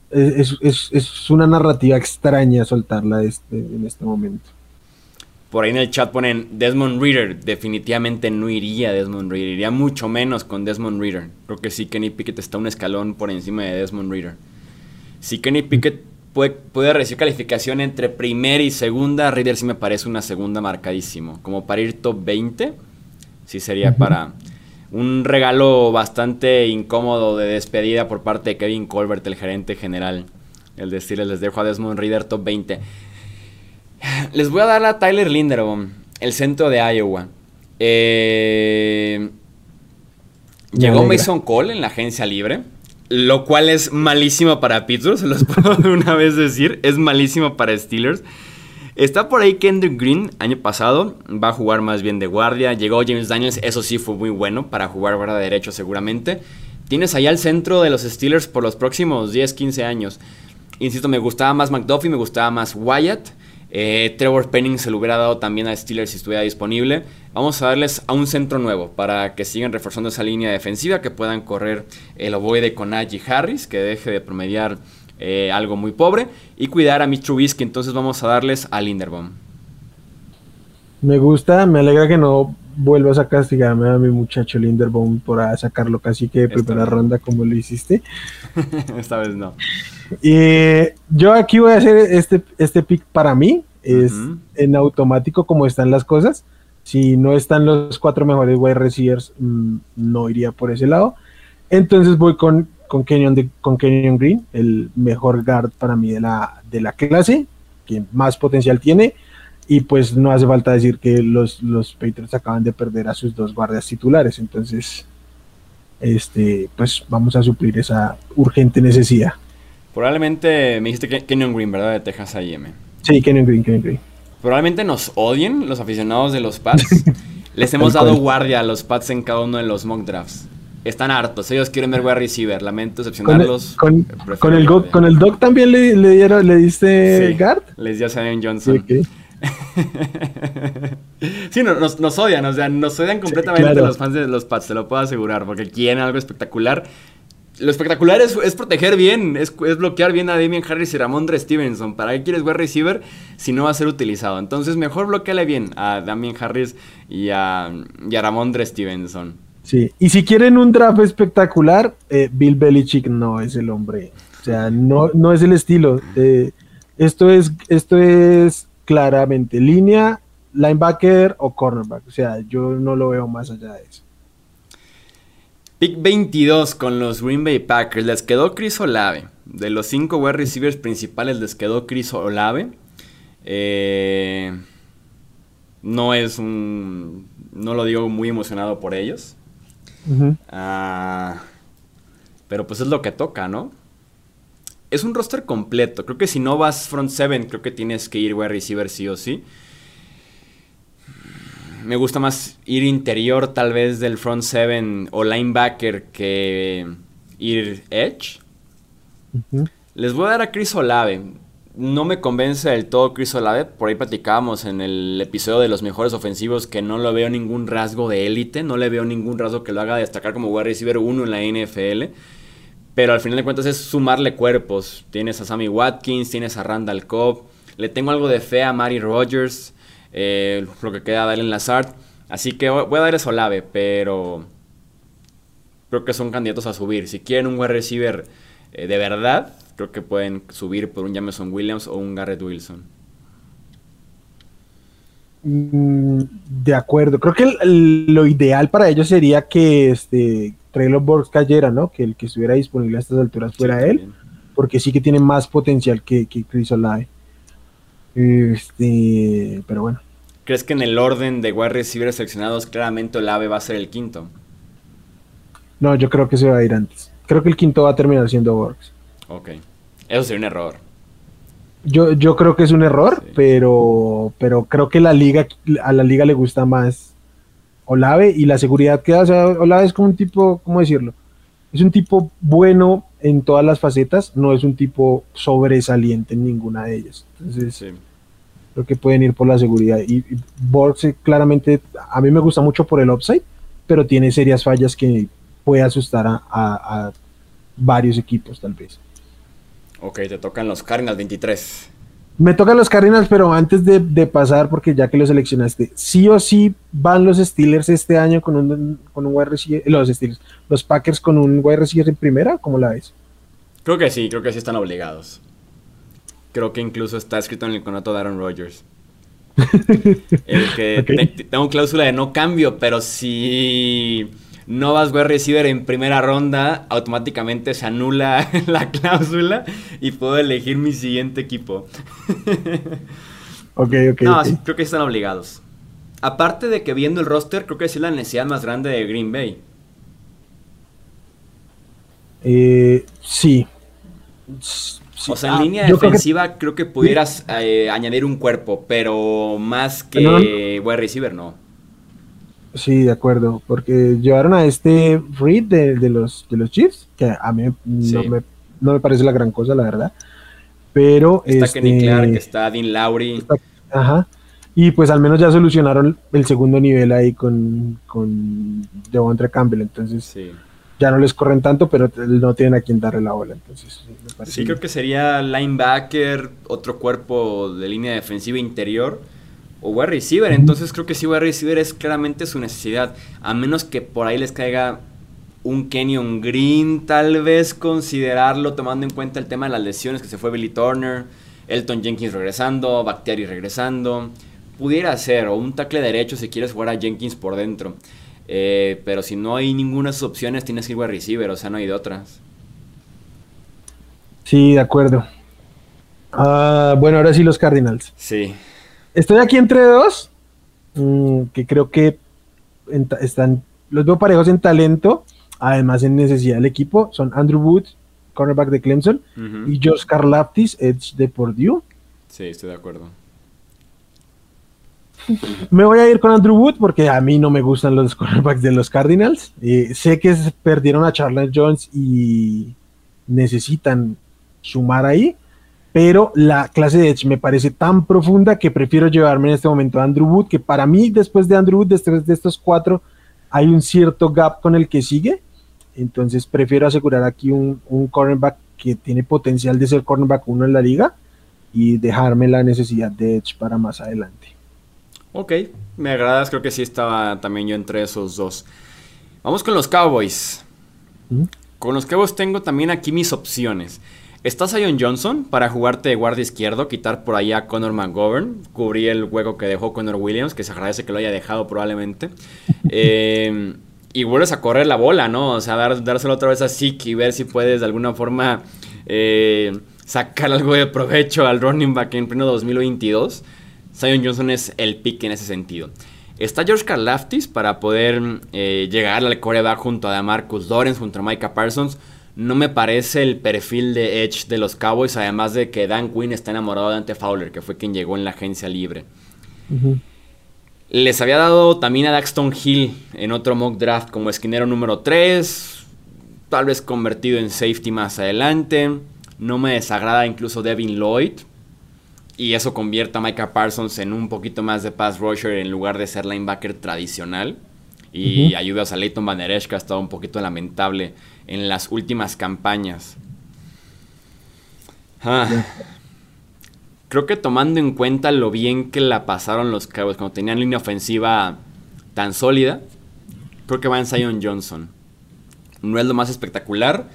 es, es, es una narrativa extraña soltarla este, en este momento. Por ahí en el chat ponen Desmond Reader. Definitivamente no iría Desmond Reader. Iría mucho menos con Desmond Reader. Creo que sí, Kenny Pickett está un escalón por encima de Desmond Reader. Si Kenny Pickett puede, recibir calificación entre primera y segunda. Reader sí me parece una segunda marcadísimo. Como para ir top 20, sí sería para un regalo bastante incómodo de despedida por parte de Kevin Colbert, el gerente general. El decirles, les dejo a Desmond Reader top 20. Les voy a dar a Tyler Linderbaum, el centro de Iowa. Eh, llegó Mason Cole en la agencia libre. Lo cual es malísimo para Pittsburgh, se los puedo de una vez decir. Es malísimo para Steelers. Está por ahí Kendrick Green, año pasado, va a jugar más bien de guardia. Llegó James Daniels, eso sí fue muy bueno para jugar guardia derecho seguramente. Tienes allá el centro de los Steelers por los próximos 10, 15 años. Insisto, me gustaba más McDuffie, me gustaba más Wyatt. Eh, Trevor Penning se lo hubiera dado también a Steelers si estuviera disponible. Vamos a darles a un centro nuevo para que sigan reforzando esa línea defensiva, que puedan correr el ovoide con Najee Harris, que deje de promediar eh, algo muy pobre, y cuidar a Mitch Trubisky. Entonces vamos a darles a Linderbaum. Me gusta, me alegra que no vuelvas a castigarme a mi muchacho Linderbaum por sacarlo casi que de primera ronda como lo hiciste. Esta vez no. Y yo aquí voy a hacer este, este pick para mí. Es en automático como están las cosas. Si no están los cuatro mejores wide receivers, mm, no iría por ese lado. Entonces voy con, con, Kenyon con Kenyon Green, el mejor guard para mí de la, de la clase, que más potencial tiene. Y pues no hace falta decir que los, los Patriots acaban de perder a sus dos guardias titulares. Entonces, este, pues vamos a suplir esa urgente necesidad. Probablemente me dijiste que Kenyon Green, ¿verdad? De Texas A&M. Sí, Kenyon Green, Kenyon Green. Probablemente nos odien los aficionados de los Pats. Les hemos dado guardia a los Pats en cada uno de los mock drafts. Están hartos, ellos quieren ver wide receiver. Lamento decepcionarlos. Con, con, el, con el Doc también le, le, dieron, le diste sí, guard. Les dio a Sam Johnson. Sí, nos, nos, odian, o sea, nos odian completamente sí, claro. los fans de los Pats, te lo puedo asegurar, porque quieren algo espectacular lo espectacular es, proteger bien, es, bloquear bien a Damien Harris y Ramondre Stevenson. ¿Para qué quieres wide receiver si no va a ser utilizado? Entonces mejor bloqueale bien a Damien Harris y a, y a Ramondre Stevenson. Sí, y si quieren un draft espectacular, eh, Bill Belichick no es el hombre. O sea, no, no es el estilo. Eh, esto, es, esto es claramente línea, linebacker o cornerback. O sea, yo no lo veo más allá de eso. Pick 22 con los Green Bay Packers. Les quedó Chris Olave. De los 5 wide receivers principales les quedó Chris Olave. Eh, no es un... No lo digo muy emocionado por ellos. Uh -huh. uh, pero pues es lo que toca, ¿no? Es un roster completo. Creo que si no vas front 7, creo que tienes que ir wide receiver sí o sí. me gusta más ir interior tal vez del front seven o linebacker que ir edge. Les voy a dar a Chris Olave. No me convence del todo Chris Olave. Por ahí platicábamos en el episodio de los mejores ofensivos que no lo veo ningún rasgo de élite. No le veo ningún rasgo que lo haga destacar como wide receiver 1 en la NFL. Pero al final de cuentas es sumarle cuerpos. Tienes a Sammy Watkins, tienes a Randall Cobb. Le tengo algo de fe a Mari Rogers. Eh, lo que queda en Lazard. Así que voy a dar a Olave, pero creo que son candidatos a subir. Si quieren un wide receiver eh, de verdad, creo que pueden subir por un Jameson Williams o un Garrett Wilson. Mm, de acuerdo. Creo que lo ideal para ellos sería que este Traylor Borgs cayera, ¿no? Que el que estuviera disponible a estas alturas fuera él, porque sí que tiene más potencial que, que Chris Olave. Este, pero bueno. ¿Crees que en el orden de wide receivers seleccionados claramente Olave va a ser el quinto? No, yo creo que se va a ir antes. Creo que el quinto va a terminar siendo Works. Ok. Eso sería un error. Yo, yo creo que es un error, pero, pero creo que la liga, a la liga le gusta más Olave y la seguridad que da. Olave es como un tipo, ¿cómo decirlo? Es un tipo bueno en todas las facetas, no es un tipo sobresaliente en ninguna de ellas. Entonces, creo que pueden ir por la seguridad. Y, y Borgs claramente, a mí me gusta mucho por el upside, pero tiene serias fallas que puede asustar a, varios equipos tal vez. Ok, te tocan los Cardinals 23. Me tocan los Cardinals, pero antes de, pasar, porque ya que lo seleccionaste, sí o sí van los Steelers este año con un, con un wide los Steelers, los Packers con un wide receiver en primera, ¿cómo la ves? Creo que sí, creo que sí están obligados. Creo que incluso está escrito en el contrato de Aaron Rodgers. el que tengo cláusula de no cambio, pero si no vas a receiver en primera ronda, automáticamente se anula la cláusula y puedo elegir mi siguiente equipo. ok, ok. No, creo que están obligados. Aparte de que viendo el roster, creo que es la necesidad más grande de Green Bay. Eh, sí. O sea, en ah, línea defensiva creo que, pudieras eh, añadir un cuerpo, pero más que wide receiver no. Sí, de acuerdo, porque llevaron a este Reed de, los, de los Chiefs, que a mí no, me, parece la gran cosa, la verdad. Pero. Está este, Kenny Clark, está Dean Lowry. ajá. Y pues al menos ya solucionaron el segundo nivel ahí con, con Devontre Campbell, entonces. Ya no les corren tanto, pero no tienen a quien darle la bola. Entonces, sí, creo que sería linebacker, otro cuerpo de línea defensiva interior o wide receiver. Entonces creo que sí, wide receiver es claramente su necesidad. A menos que por ahí les caiga un Kenyon Green, tal vez considerarlo tomando en cuenta el tema de las lesiones, que se fue Billy Turner, Elton Jenkins regresando, Bactiari regresando. Pudiera ser, o un tackle derecho si quieres jugar a Jenkins por dentro. Eh, pero si no hay ninguna de opciones, tienes que ir wide receiver, o sea, no hay de otras. Sí, de acuerdo. Ah, bueno, ahora sí los Cardinals. Sí. Estoy aquí entre dos, mm, que creo que están, los veo parejos en talento, además en necesidad del equipo, son Andrew Wood, cornerback de Clemson, y George Karlaftis, edge de Purdue. Sí, estoy de acuerdo. Me voy a ir con Andrew Wood porque a mí no me gustan los cornerbacks de los Cardinals. Eh, sé que perdieron a Charles Jones y necesitan sumar ahí, pero la clase de Edge me parece tan profunda que prefiero llevarme en este momento a Andrew Wood, que para mí después de Andrew Wood, después de estos cuatro, hay un cierto gap con el que sigue, entonces prefiero asegurar aquí un, un cornerback que tiene potencial de ser cornerback uno en la liga y dejarme la necesidad de Edge para más adelante. Ok, me agradas, creo que sí estaba también yo entre esos dos. Vamos con los Cowboys. ¿Mm? Con los Cowboys tengo también aquí mis opciones. Está Zion Johnson para jugarte de guardia izquierdo, quitar por allá a Conor McGovern, cubrir el hueco que dejó Conor Williams, que se agradece que lo haya dejado probablemente. Eh, y vuelves a correr la bola, ¿no? O sea, dárselo otra vez a Zeke y ver si puedes de alguna forma eh, sacar algo de provecho al running back en pleno 2022. Zion Johnson es el pick en ese sentido. Está George Karlaftis para poder eh, llegar al coreback junto a Marcus Lawrence, junto a Micah Parsons no me parece el perfil de Edge de los Cowboys, además de que Dan Quinn está enamorado de Ante Fowler, que fue quien llegó en la agencia libre. Les había dado también a Daxton Hill en otro mock draft como esquinero número 3, tal vez convertido en safety más adelante. No me desagrada incluso Devin Lloyd. Y eso convierte a Micah Parsons en un poquito más de pass rusher en lugar de ser linebacker tradicional. Y ayudas a Leighton Van que ha estado un poquito lamentable en las últimas campañas. Ah. Creo que tomando en cuenta lo bien que la pasaron los Cowboys cuando tenían línea ofensiva tan sólida, creo que va en Zion Johnson. No es lo más espectacular.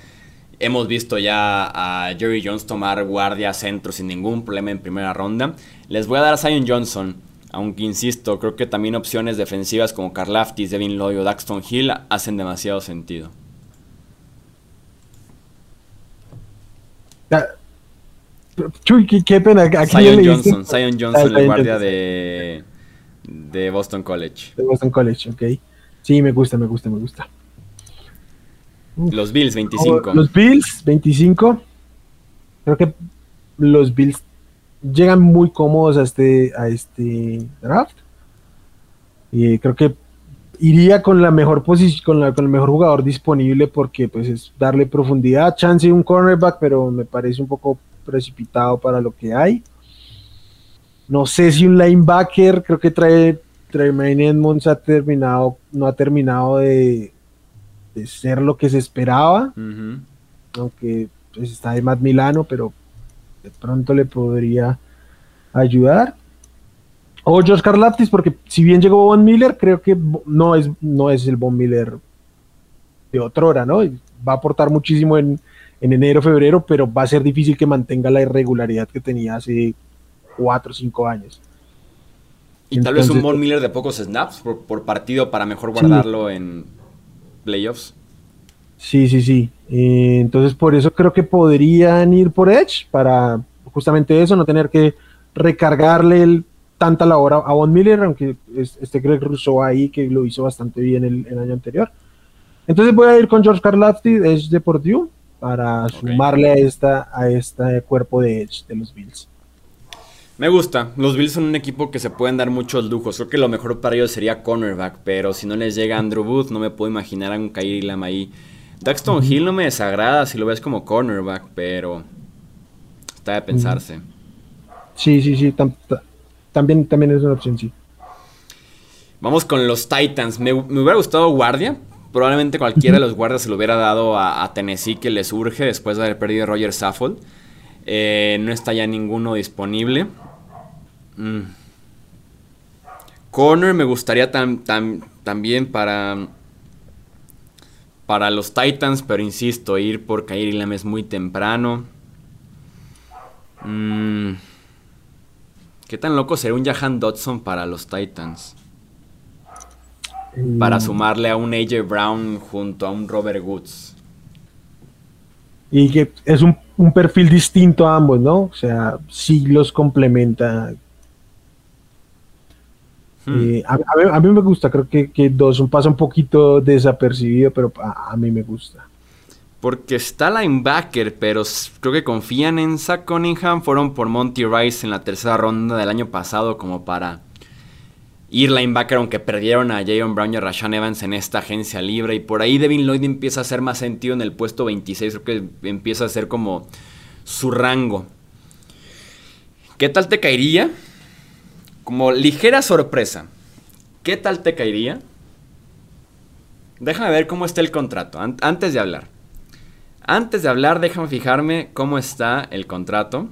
Hemos visto ya a Jerry Jones tomar guardia centro sin ningún problema en primera ronda. Les voy a dar a Zion Johnson, aunque insisto, creo que también opciones defensivas como Karlaftis, Devin Lloyd o Daxton Hill hacen demasiado sentido. Chuy, qué, pena. Aquí Zion Johnson, Zion Johnson, el guardia de, de Boston College. De Boston College, ok. Sí, me gusta, me gusta, me gusta. Los Bills, 25. Los Bills, 25. Creo que los Bills llegan muy cómodos a este, a este draft. Y creo que iría con la mejor posición, con, con el mejor jugador disponible porque pues es darle profundidad, chance y un cornerback, pero me parece un poco precipitado para lo que hay. No sé si un linebacker, creo que trae Tremaine Edmonds ha terminado, no ha terminado de, ser lo que se esperaba, aunque pues, está de Matt Milano, pero de pronto le podría ayudar. O George Karlaftis, porque si bien llegó Von Miller, creo que no es, no es el Von Miller de otra hora, ¿no? Va a aportar muchísimo en, en enero, febrero, pero va a ser difícil que mantenga la irregularidad que tenía hace cuatro o cinco años. Y tal vez un Von Miller de pocos snaps por, partido para mejor guardarlo en playoffs. Sí, sí, sí. Eh, entonces por eso creo que podrían ir por Edge para justamente eso, no tener que recargarle el, tanta labor a, Von Miller, aunque este Greg Rousseau ahí que lo hizo bastante bien el, año anterior. Entonces voy a ir con George Karlafti, Edge de Purdue, para sumarle a esta a este cuerpo de Edge de los Bills. Me gusta. Los Bills son un equipo que se pueden dar muchos lujos. Creo que lo mejor para ellos sería cornerback, pero si no les llega Andrew Booth, no me puedo imaginar a un Kairi Lam ahí. Daxton Hill no me desagrada si lo ves como cornerback, pero está de pensarse. Sí, sí, sí. También, también es una opción, sí. Vamos con los Titans. Me, hubiera gustado guardia. Probablemente cualquiera de los guardias se lo hubiera dado a, Tennessee que le surge después de haber perdido a Roger Saffold. Eh, no está ya ninguno disponible. Mm. Corner me gustaría también para. Para los Titans, pero insisto, ir por Kairi Lam es muy temprano. Mm. ¿Qué tan loco sería un Jahan Dodson para los Titans? Para mm. sumarle a un AJ Brown junto a un Robert Woods. Y que es un, perfil distinto a ambos, ¿no? O sea, sí los complementa. Hmm. Eh, a, mí, me gusta, creo que, que un pasa un poquito desapercibido, pero a, mí me gusta. Porque está linebacker, pero creo que confían en Zach Cunningham. Fueron por Monty Rice en la tercera ronda del año pasado como para ir linebacker, aunque perdieron a Jayon Brown y a Rashan Evans en esta agencia libre. Y por ahí Devin Lloyd empieza a hacer más sentido en el puesto 26. Creo que empieza a ser como su rango. ¿Qué tal te caería? Como ligera sorpresa. ¿Qué tal te caería? Déjame ver cómo está el contrato. antes de hablar. Antes de hablar, déjame fijarme cómo está el contrato.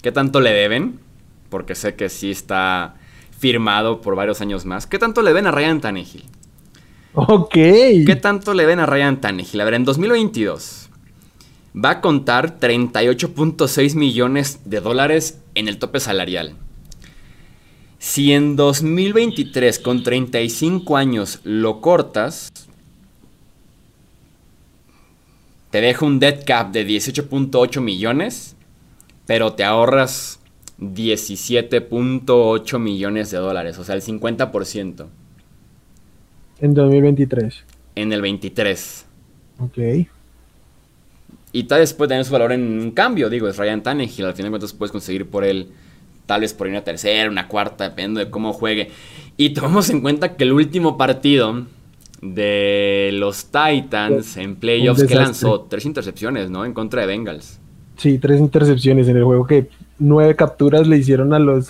¿Qué tanto le deben? Porque sé que sí está firmado por varios años más. ¿Qué tanto le ven a Ryan Tannehill? Ok. ¿Qué tanto le ven a Ryan Tannehill? A ver, en 2022 va a contar 38.6 millones de dólares en el tope salarial. Si en 2023 con 35 años lo cortas, te deja un dead cap de 18.8 millones, pero te ahorras 17.8 millones de dólares, o sea, el 50%. En 2023. En el 23. Ok. Y tal vez puede tener su valor en un cambio, digo, es Ryan Tannehill, al final de cuentas puedes conseguir por él, tal vez por una tercera, una cuarta, dependiendo de cómo juegue. Y tomamos en cuenta que el último partido de los Titans en playoffs que lanzó tres intercepciones, ¿no? En contra de Bengals. Sí, tres intercepciones en el juego que nueve capturas le hicieron a los,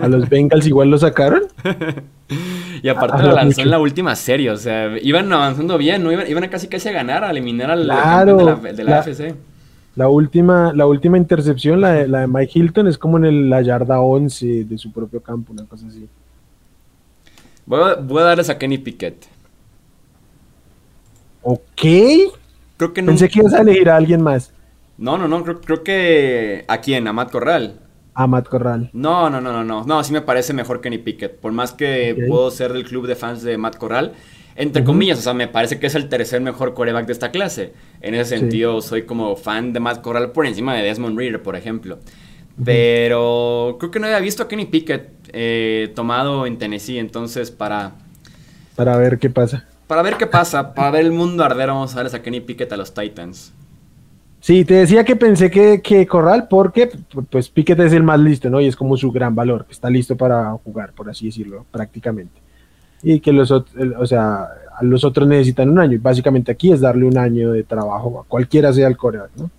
a los Bengals, igual lo sacaron. y aparte lo lanzó en la última serie, o sea, iban avanzando bien, ¿no? Iban, a casi casi a ganar, a eliminar al claro, de la, de la, AFC. La última, la última intercepción, la de, la de Mike Hilton, es como en la yarda 11 de su propio campo, una cosa así. Voy a, voy a darles a Kenny Pickett. Ok. Creo que no. Pensé que ibas a elegir a alguien más. No, no, no, creo, que... ¿A quién? ¿A Matt Corral? A Matt Corral. No, no, no, no, no. No, sí me parece mejor Kenny Pickett. Por más que puedo ser del club de fans de Matt Corral. Entre comillas, o sea, me parece que es el tercer mejor coreback de esta clase. En ese sentido, soy como fan de Matt Corral por encima de Desmond Reader, por ejemplo. Pero creo que no había visto a Kenny Pickett eh, tomado en Tennessee, entonces para... Para ver qué pasa. Para ver qué pasa, para ver el mundo arder, vamos a ver a Kenny Pickett a los Titans. Sí, te decía que pensé que, Corral, porque pues Pickett es el más listo, ¿no? Y es como su gran valor, que está listo para jugar, por así decirlo, prácticamente. Y que los, o sea, los otros necesitan un año. Y básicamente aquí es darle un año de trabajo a cualquiera sea el coreback, ¿no?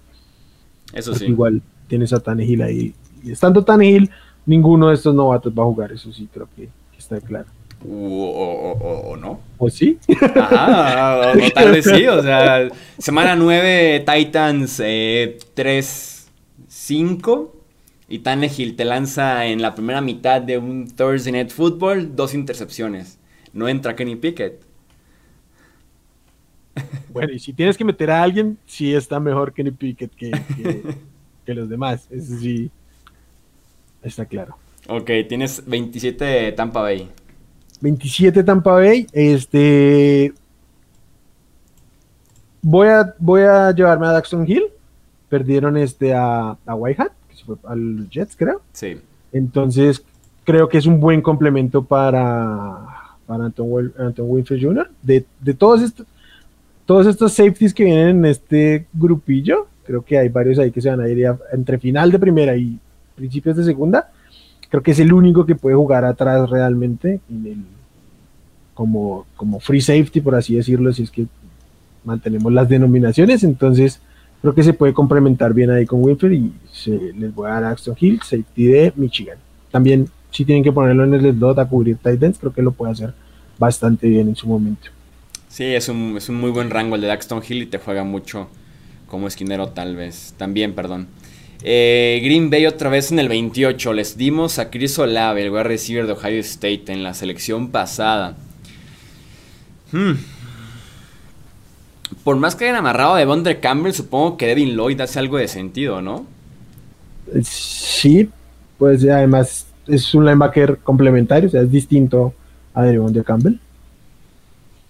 Eso sí. Igual tienes a Tannehill ahí. Y estando Tannehill, ninguno de estos novatos va a jugar, eso sí creo que está claro. O, no. ¿O sí? Ajá, o, tal vez sí. O sea, semana 9, Titans 3, 5. Y Tannehill te lanza en la primera mitad de un Thursday Night Football dos intercepciones. No entra Kenny Pickett. Bueno, y si tienes que meter a alguien, sí está mejor Kenny Pickett que, que los demás. Eso sí está claro. Ok, tienes 27 Tampa Bay. 27 Tampa Bay. Este. Voy a, voy a llevarme a Daxton Hill. Perdieron este a, a White que se fue al Jets, creo. Sí. Entonces, creo que es un buen complemento para, para Anton, Anton Winfield Jr. De, de todos estos todos estos safeties que vienen en este grupillo, creo que hay varios ahí que se van a ir entre final de primera y principios de segunda. Creo que es el único que puede jugar atrás realmente como, como free safety, por así decirlo, si es que mantenemos las denominaciones. Entonces, creo que se puede complementar bien ahí con Winfield y se, les voy a dar Axton Hill, safety de Michigan. También, si tienen que ponerlo en el slot a cubrir tight ends, creo que lo puede hacer bastante bien en su momento. Sí, es un, es un muy buen rango el de Daxton Hill y te juega mucho como esquinero tal vez. También, perdón. Eh, Green Bay otra vez en el 28. Les dimos a Chris Olave, el wide receiver de Ohio State, en la selección pasada. Hmm. Por más que hayan amarrado de Bondre Campbell, supongo que Devin Lloyd hace algo de sentido, ¿no? Sí, pues además es un linebacker complementario, o sea, es distinto a Devon Campbell.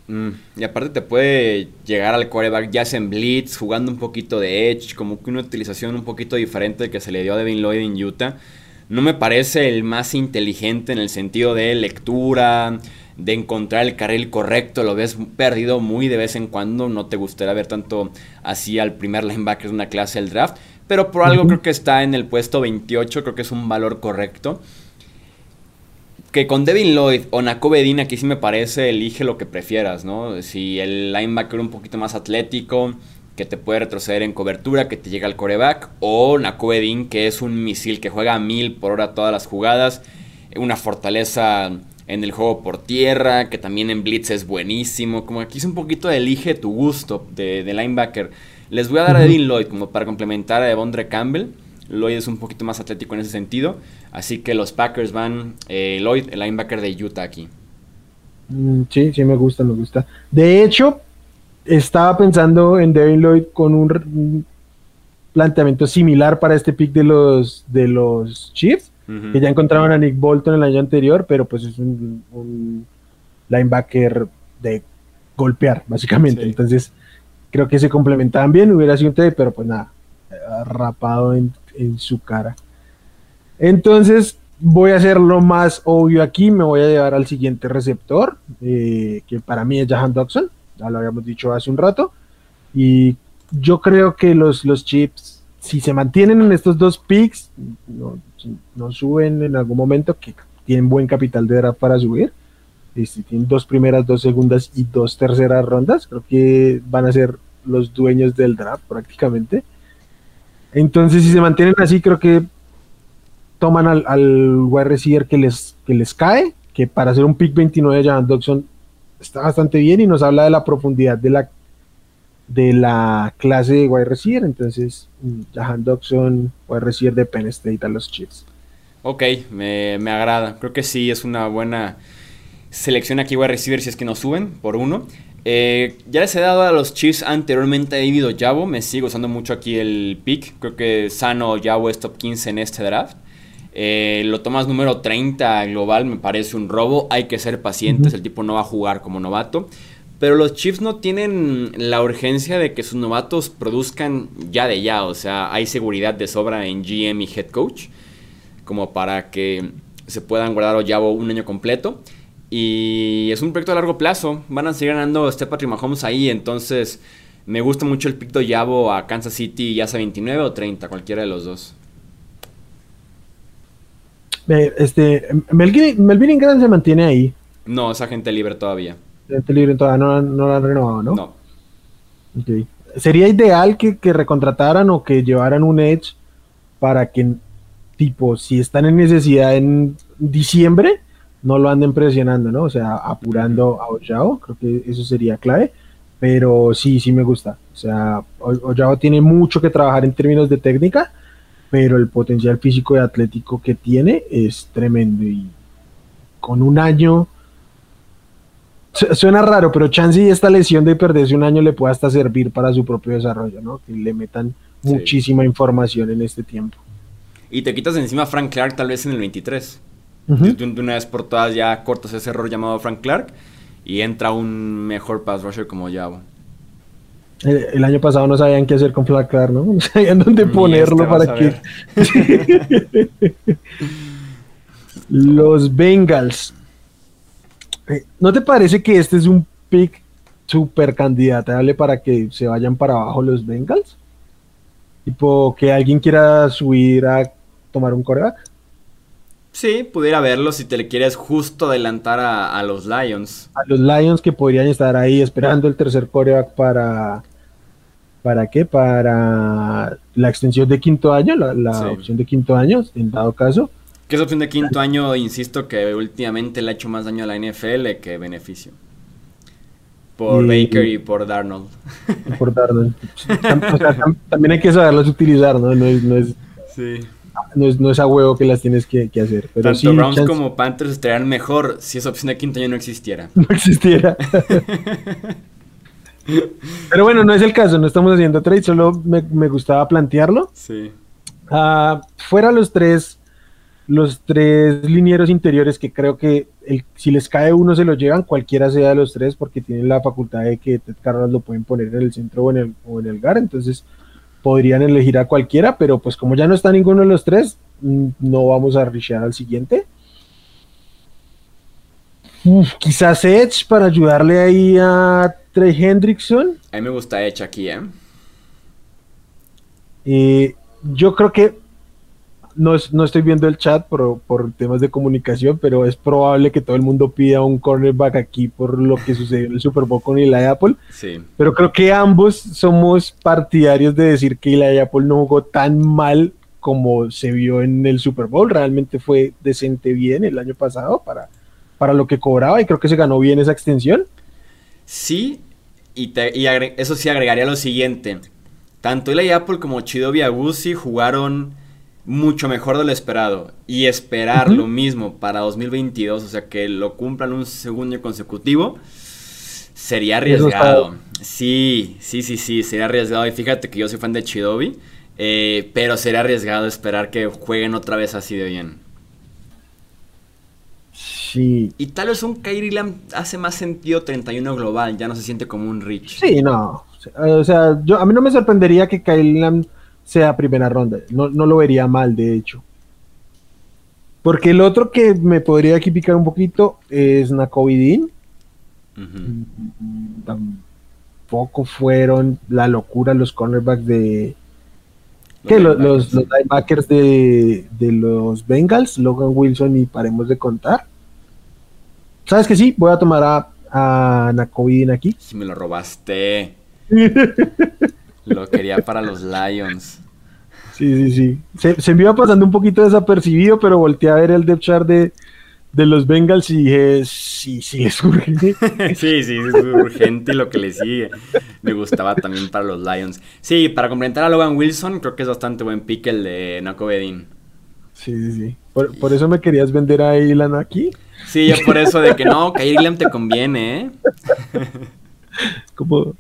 Mm, y aparte te puede llegar al quarterback ya en blitz, jugando un poquito de edge, como que una utilización un poquito diferente que se le dio a Devin Lloyd en Utah. No me parece el más inteligente en el sentido de lectura, de encontrar el carril correcto, lo ves perdido muy de vez en cuando, no te gustaría ver tanto así al primer linebacker de una clase del draft, pero por algo creo que está en el puesto 28, creo que es un valor correcto que con Devin Lloyd o Nakobe aquí sí me parece, elige lo que prefieras, ¿no? Si el linebacker un poquito más atlético, que te puede retroceder en cobertura, que te llega al coreback, o Nakobe que es un misil que juega a mil por hora todas las jugadas, una fortaleza en el juego por tierra, que también en blitz es buenísimo, como aquí es un poquito de elige tu gusto de, linebacker. Les voy a dar a Devin Lloyd como para complementar a Devondre Campbell. Lloyd es un poquito más atlético en ese sentido. Así que los Packers van eh, Lloyd, el linebacker de Utah aquí. Mm, sí, sí me gusta, me gusta. De hecho, estaba pensando en Devin Lloyd con un planteamiento similar para este pick de los, de los Chiefs, que ya encontraron a Nick Bolton el año anterior, pero pues es un, linebacker de golpear, básicamente. Entonces, creo que se complementaban bien, hubiera sido un TD, pero pues nada, rapado en en su cara. Entonces voy a hacer lo más obvio aquí, me voy a llevar al siguiente receptor, eh, que para mí es Jahan Dodson, ya lo habíamos dicho hace un rato, y yo creo que los, los chips, si se mantienen en estos dos picks, no, suben en algún momento, que tienen buen capital de draft para subir, Este, tienen dos primeras, dos segundas y dos terceras rondas. Creo que van a ser los dueños del draft prácticamente. Entonces, si se mantienen así, creo que toman al, al wide receiver que les, que les cae, que para hacer un pick 29 de Jahan Dodson está bastante bien y nos habla de la profundidad de la, de la clase de wide receiver. Entonces, Jahan Dodson, wide receiver de Penn State a los Chiefs. Ok, me, me agrada. Creo que sí es una buena selección aquí wide receiver si es que nos suben por uno. Eh, ya les he dado a los Chiefs anteriormente a David Ojabo. Me sigo usando mucho aquí el pick. Creo que Sano Ojabo es top 15 en este draft. Eh, lo tomas número 30 global, me parece un robo. Hay que ser pacientes, el tipo no va a jugar como novato. Pero los Chiefs no tienen la urgencia de que sus novatos produzcan ya de ya. O sea, hay seguridad de sobra en GM y head coach. Como para que se puedan guardar Ojabo un año completo. Y es un proyecto a largo plazo. Van a seguir ganando este Patrick Mahomes ahí. Entonces, me gusta mucho el pick de Yabo a Kansas City, ya sea 29 o 30, cualquiera de los dos. Este, Melvin, Melvin Ingram se mantiene ahí. No, es agente libre todavía. Agente libre todavía no, no lo han renovado, ¿no? No. Okay. Sería ideal que, que recontrataran o que llevaran un Edge para que, tipo, si están en necesidad en diciembre, no lo anden presionando, ¿no? O sea, apurando a Ojao, creo que eso sería clave, pero sí, sí me gusta. O sea, Ojao tiene mucho que trabajar en términos de técnica, pero el potencial físico y atlético que tiene es tremendo y con un año suena raro, pero chance y esta lesión de perderse un año le puede hasta servir para su propio desarrollo, ¿no? Que le metan muchísima información en este tiempo. Y te quitas encima a Frank Clark tal vez en el 23 de, una vez por todas ya cortas ese error llamado Frank Clark y entra un mejor pass rusher como Yabo. El, año pasado no sabían qué hacer con Frank Clark, ¿no? No sabían dónde este ponerlo para que... Los Bengals. Eh, ¿No te parece que este es un pick super candidatable para que se vayan para abajo los Bengals? Tipo, que alguien quiera subir a tomar un coreback. Sí, pudiera verlo si te le quieres justo adelantar a, los Lions. A los Lions que podrían estar ahí esperando el tercer coreback para. ¿Para qué? Para la extensión de quinto año, la, opción de quinto año, en dado caso. ¿Qué es opción de quinto año? Insisto que últimamente le ha hecho más daño a la NFL que beneficio. Por Baker y por Darnold. Por Darnold. también hay que saberlos utilizar, ¿no? No es, no es, sí no es, a huevo que las tienes que, hacer. Pero Tanto Browns como Panthers estarían mejor si esa opción de quinto año no existiera. No existiera. pero bueno, no es el caso, no estamos haciendo trade, solo me, gustaba plantearlo. Sí. Ah, fuera los tres, los tres linieros interiores que creo que si les cae uno se lo llevan, cualquiera sea de los tres, porque tienen la facultad de que Ted Carroll lo pueden poner en el centro o en el, o en el GAR, entonces podrían elegir a cualquiera, pero pues como ya no está ninguno de los tres, mm, no vamos a rishear al siguiente. quizás Edge para ayudarle ahí a Trey Hendrickson. A mí me gusta Edge aquí, ¿eh? eh yo creo que no, no, estoy viendo el chat por, por, temas de comunicación, pero es probable que todo el mundo pida un cornerback aquí por lo que sucedió en el Super Bowl con Eli Apple. Sí. Pero creo que ambos somos partidarios de decir que Eli Apple no jugó tan mal como se vio en el Super Bowl. Realmente fue decente bien el año pasado para, para lo que cobraba y creo que se ganó bien esa extensión. Sí, y, y eso sí agregaría lo siguiente. Tanto Eli Apple como Chidobi Agusi jugaron mucho mejor de lo esperado. Y esperar lo mismo para 2022, o sea, que lo cumplan un segundo consecutivo, sería arriesgado. Sí, sí, sí, sí, sería arriesgado. Y fíjate que yo soy fan de Chidobi, eh, pero sería arriesgado esperar que jueguen otra vez así de bien. Sí. Y tal vez un Kyrie Lamb hace más sentido 31 global, ya no se siente como un Rich. Sí, no. O sea, yo, a mí no me sorprendería que Kyrie Lamb sea primera ronda. No, lo vería mal, de hecho. Porque el otro que me podría aquí picar un poquito es Nakovidin. Tampoco fueron la locura los cornerbacks de. que los, los, linebackers de, de, los Bengals, Logan Wilson y paremos de contar. ¿Sabes que sí? Voy a tomar a, a Nakovidin aquí. Si me lo robaste. lo quería para los Lions. Sí, sí, sí. Se, se me iba pasando un poquito desapercibido, pero volteé a ver el depth chart de, de los Bengals y dije, sí, sí, es urgente. sí, sí, es urgente lo que le sigue. Me gustaba también para los Lions. Sí, para complementar a Logan Wilson, creo que es bastante buen pick el de Naco Bedin. Sí, sí, sí. Por, por, eso me querías vender a Ilan aquí. Sí, yo por eso de que no, que Glam te conviene, ¿eh? como,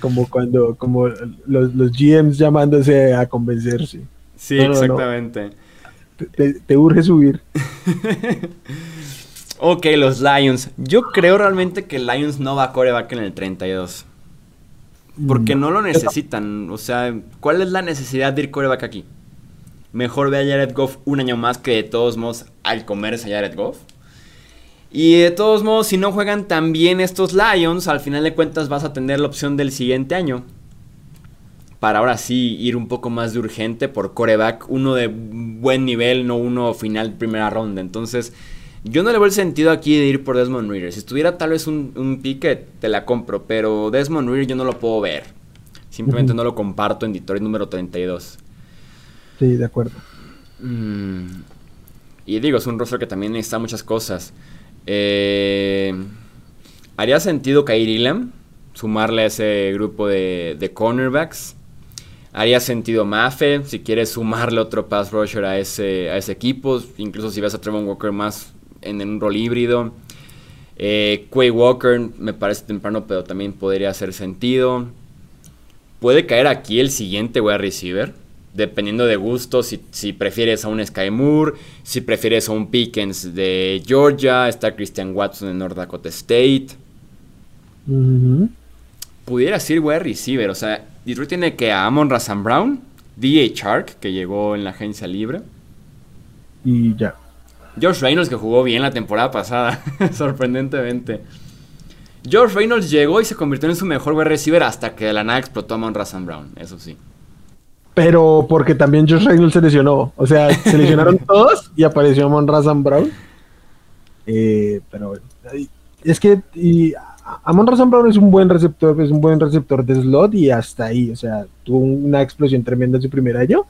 como cuando, como los, los GMs llamándose a convencerse. Sí, no, exactamente. No, te, te, urge subir. ok, los Lions. Yo creo realmente que Lions no va a coreback en el 32. Porque no lo necesitan. O sea, ¿cuál es la necesidad de ir coreback aquí? Mejor ve a Jared Goff un año más que de todos modos al comerse a Jared Goff. Y de todos modos, si no juegan tan bien estos Lions, al final de cuentas vas a tener la opción del siguiente año para ahora sí ir un poco más de urgente por coreback, uno de buen nivel, no uno final primera ronda. Entonces, yo no le veo el sentido aquí de ir por Desmond Reader. Si estuviera tal vez un, un pique, te la compro, pero Desmond Reader yo no lo puedo ver. Simplemente no lo comparto en Detroit número 32. Sí, de acuerdo. Mm, y digo, es un rostro que también necesita muchas cosas. Eh, ¿Haría sentido Kair Ilam? Sumarle a ese grupo de, cornerbacks haría sentido Mafe, si quieres sumarle otro pass rusher a ese, a ese equipo, incluso si ves a Trevor Walker más en, un rol híbrido. Eh, Quay Walker me parece temprano, pero también podría hacer sentido. Puede caer aquí el siguiente wide receiver, dependiendo de gusto, si, si, prefieres a un Sky Moore, si prefieres a un Pickens de Georgia, está Christian Watson de North Dakota State. Pudiera ser wide receiver, o sea, Detroit tiene que a Amon Razan Brown, D.A. Shark, que llegó en la agencia libre. Y ya. George Reynolds, que jugó bien la temporada pasada, sorprendentemente. George Reynolds llegó y se convirtió en su mejor wide receiver hasta que de la nada explotó a Amon Razan Brown, eso sí. Pero porque también George Reynolds se lesionó. O sea, se lesionaron todos y apareció Amon Razan Brown. Eh, pero es que y Amon Razan Brown es un buen receptor, es un buen receptor de slot y hasta ahí, o sea, tuvo una explosión tremenda en su primer año,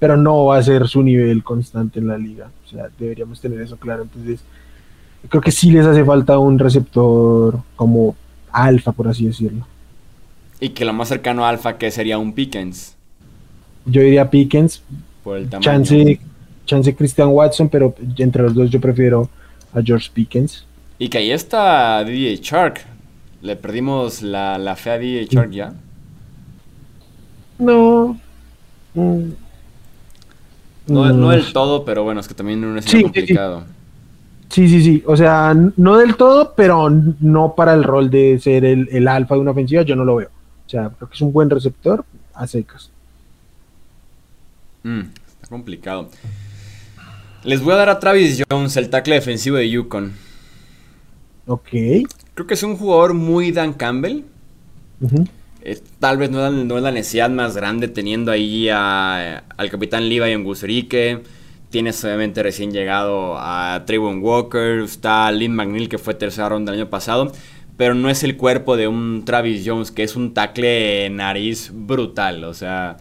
pero no va a ser su nivel constante en la liga, o sea, deberíamos tener eso claro, entonces creo que sí les hace falta un receptor como alfa, por así decirlo. Y que lo más cercano a alfa que sería un Pickens. Yo diría Pickens, por el tamaño. Chance, chance Christian Watson, pero entre los dos yo prefiero a George Pickens. Y que ahí está DJ Shark, ¿Le perdimos la, la fe a DJ Shark ya? No. Mm. No, no del todo, pero bueno, es que también no es sí, complicado. Sí. sí, sí, O sea, no del todo, pero no para el rol de ser el, el alfa de una ofensiva, yo no lo veo. O sea, creo que es un buen receptor a secas. Mm, está complicado. Les voy a dar a Travis Jones, el tackle defensivo de Yukon. Ok. Creo que es un jugador muy Dan Campbell. Eh, tal vez no es, la necesidad más grande teniendo ahí al capitán Levi en Guserique. Tienes obviamente recién llegado a Trayvon Walker. Está Lynn McNeil que fue tercera ronda el año pasado. Pero no es el cuerpo de un Travis Jones que es un tackle nariz brutal. O sea,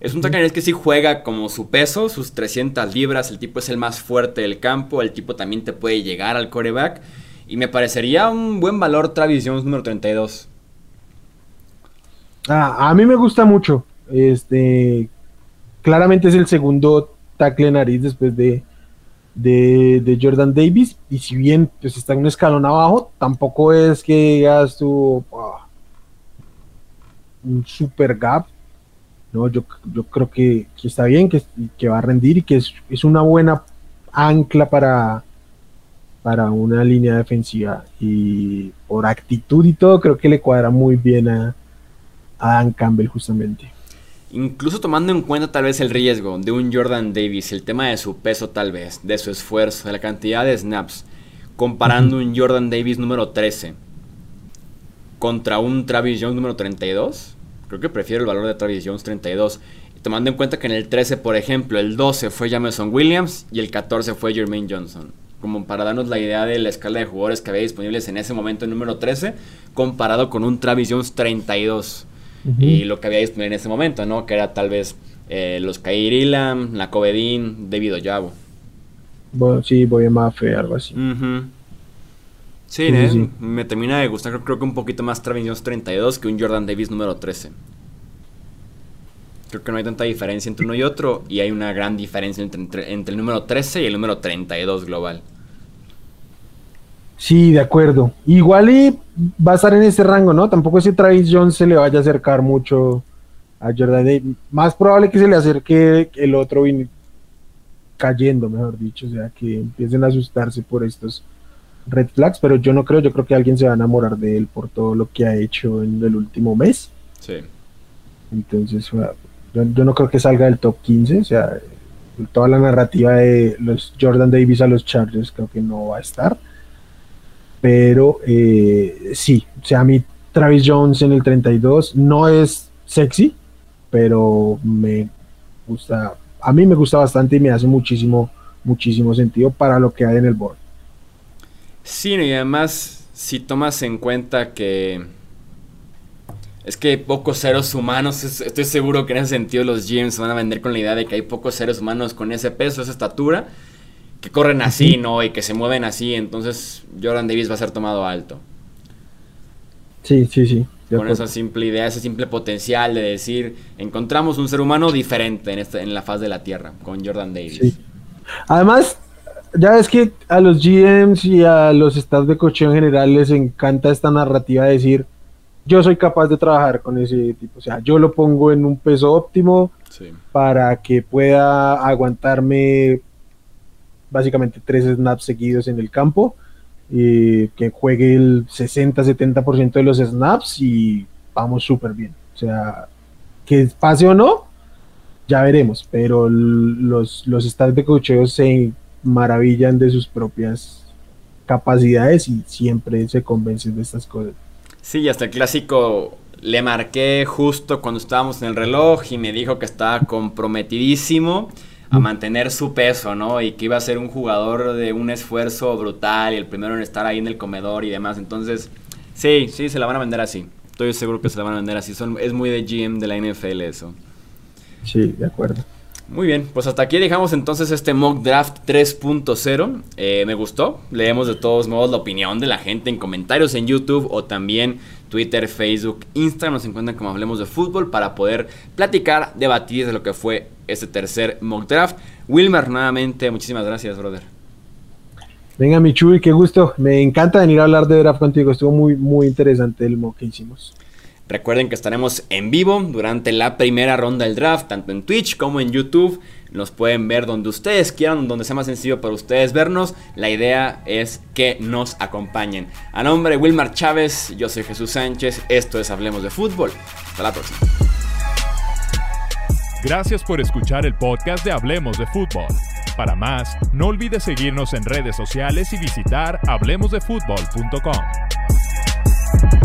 es un nariz que sí juega como su peso, sus 300 libras. El tipo es el más fuerte del campo. El tipo también te puede llegar al coreback. Y me parecería un buen valor Travis Jones número 32. Ah, a mí me gusta mucho. Este, claramente es el segundo tackle nariz después de, de, Jordan Davis. Y si bien pues, está un escalón abajo, tampoco es que digas tú un super gap. No, yo, yo creo que, está bien, que, que, va a rendir y que es, es una buena ancla para, para una línea defensiva. Y por actitud y todo creo que le cuadra muy bien a, Dan Campbell justamente. Incluso tomando en cuenta tal vez el riesgo de un Jordan Davis, el tema de su peso tal vez, de su esfuerzo, de la cantidad de snaps, comparando un Jordan Davis número 13 contra un Travis Jones número 32, creo que prefiero el valor de Travis Jones 32. Tomando en cuenta que en el 13, por ejemplo, el 12 fue Jameson Williams y el 14 fue Jermaine Johnson. como para darnos la idea de la escala de jugadores que había disponibles en ese momento en número 13, comparado con un Travis Jones 32. Y lo que había disponible en ese momento, ¿no? Que era tal vez eh, los Kair Ilam, la Covedín, David Oyabo. Bueno, sí, voy a Mafe, algo así. Sí, ¿eh? me termina de gustar creo que un poquito más Travis Jones 32 que un Jordan Davis número 13. Creo que no hay tanta diferencia entre uno y otro y hay una gran diferencia entre, entre, el número 13 y el número 32 global. Sí, de acuerdo. Igual y va a estar en ese rango, ¿no? Tampoco ese Travis Jones se le vaya a acercar mucho a Jordan Davis. Más probable que se le acerque el otro cayendo, mejor dicho, o sea, que empiecen a asustarse por estos red flags, pero yo no creo, yo creo que alguien se va a enamorar de él por todo lo que ha hecho en el último mes. Sí. Entonces, yo, no creo que salga del top 15, o sea, toda la narrativa de los Jordan Davis a los Chargers creo que no va a estar. Pero eh, sí, o sea, a mí Travis Jones en el 32 no es sexy, pero me gusta, a mí me gusta bastante y me hace muchísimo, muchísimo sentido para lo que hay en el board. Sí, y además, si tomas en cuenta que es que hay pocos seres humanos, estoy seguro que en ese sentido los GMs van a vender con la idea de que hay pocos seres humanos con ese peso, esa estatura, que corren así, ¿no? Y que se mueven así, entonces Jordan Davis va a ser tomado alto. Sí, sí, sí. Con esa simple idea, ese simple potencial de decir, encontramos un ser humano diferente en, esta, en la faz de la Tierra, con Jordan Davis. Sí. Además, ya es que a los GMs y a los staff de cocheo en general les encanta esta narrativa de decir, yo soy capaz de trabajar con ese tipo, o sea, yo lo pongo en un peso óptimo para que pueda aguantarme básicamente tres snaps seguidos en el campo, y que juegue el 60-70% de los snaps y vamos súper bien. O sea, que pase o no, ya veremos, pero los, los staff de cocheo se maravillan de sus propias capacidades y siempre se convencen de estas cosas. Sí, hasta el clásico le marqué justo cuando estábamos en el reloj y me dijo que estaba comprometidísimo a mantener su peso, ¿no? Y que iba a ser un jugador de un esfuerzo brutal y el primero en estar ahí en el comedor y demás. Entonces, sí, sí, se la van a vender así. Estoy seguro que se la van a vender así. Son, es muy de GM de la NFL eso. Sí, de acuerdo. Muy bien, pues hasta aquí dejamos entonces este mock draft 3.0. Eh, me gustó. Leemos de todos modos la opinión de la gente en comentarios en YouTube o también Twitter, Facebook, Instagram. Nos encuentran como Hablemos de Fútbol para poder platicar, debatir de lo que fue este tercer mock draft. Wilmer, nuevamente, muchísimas gracias, brother. Venga, Michuy, qué gusto. Me encanta venir a hablar de draft contigo. Estuvo muy, muy interesante el mock que hicimos. Recuerden que estaremos en vivo durante la primera ronda del draft, tanto en Twitch como en YouTube. Nos pueden ver donde ustedes quieran, donde sea más sencillo para ustedes vernos. La idea es que nos acompañen. A nombre de Wilmar Chávez, yo soy Jesús Sánchez. Esto es Hablemos de Fútbol. Hasta la próxima. Gracias por escuchar el podcast de Hablemos de Fútbol. Para más, no olvides seguirnos en redes sociales y visitar hablemosdefutbol.com.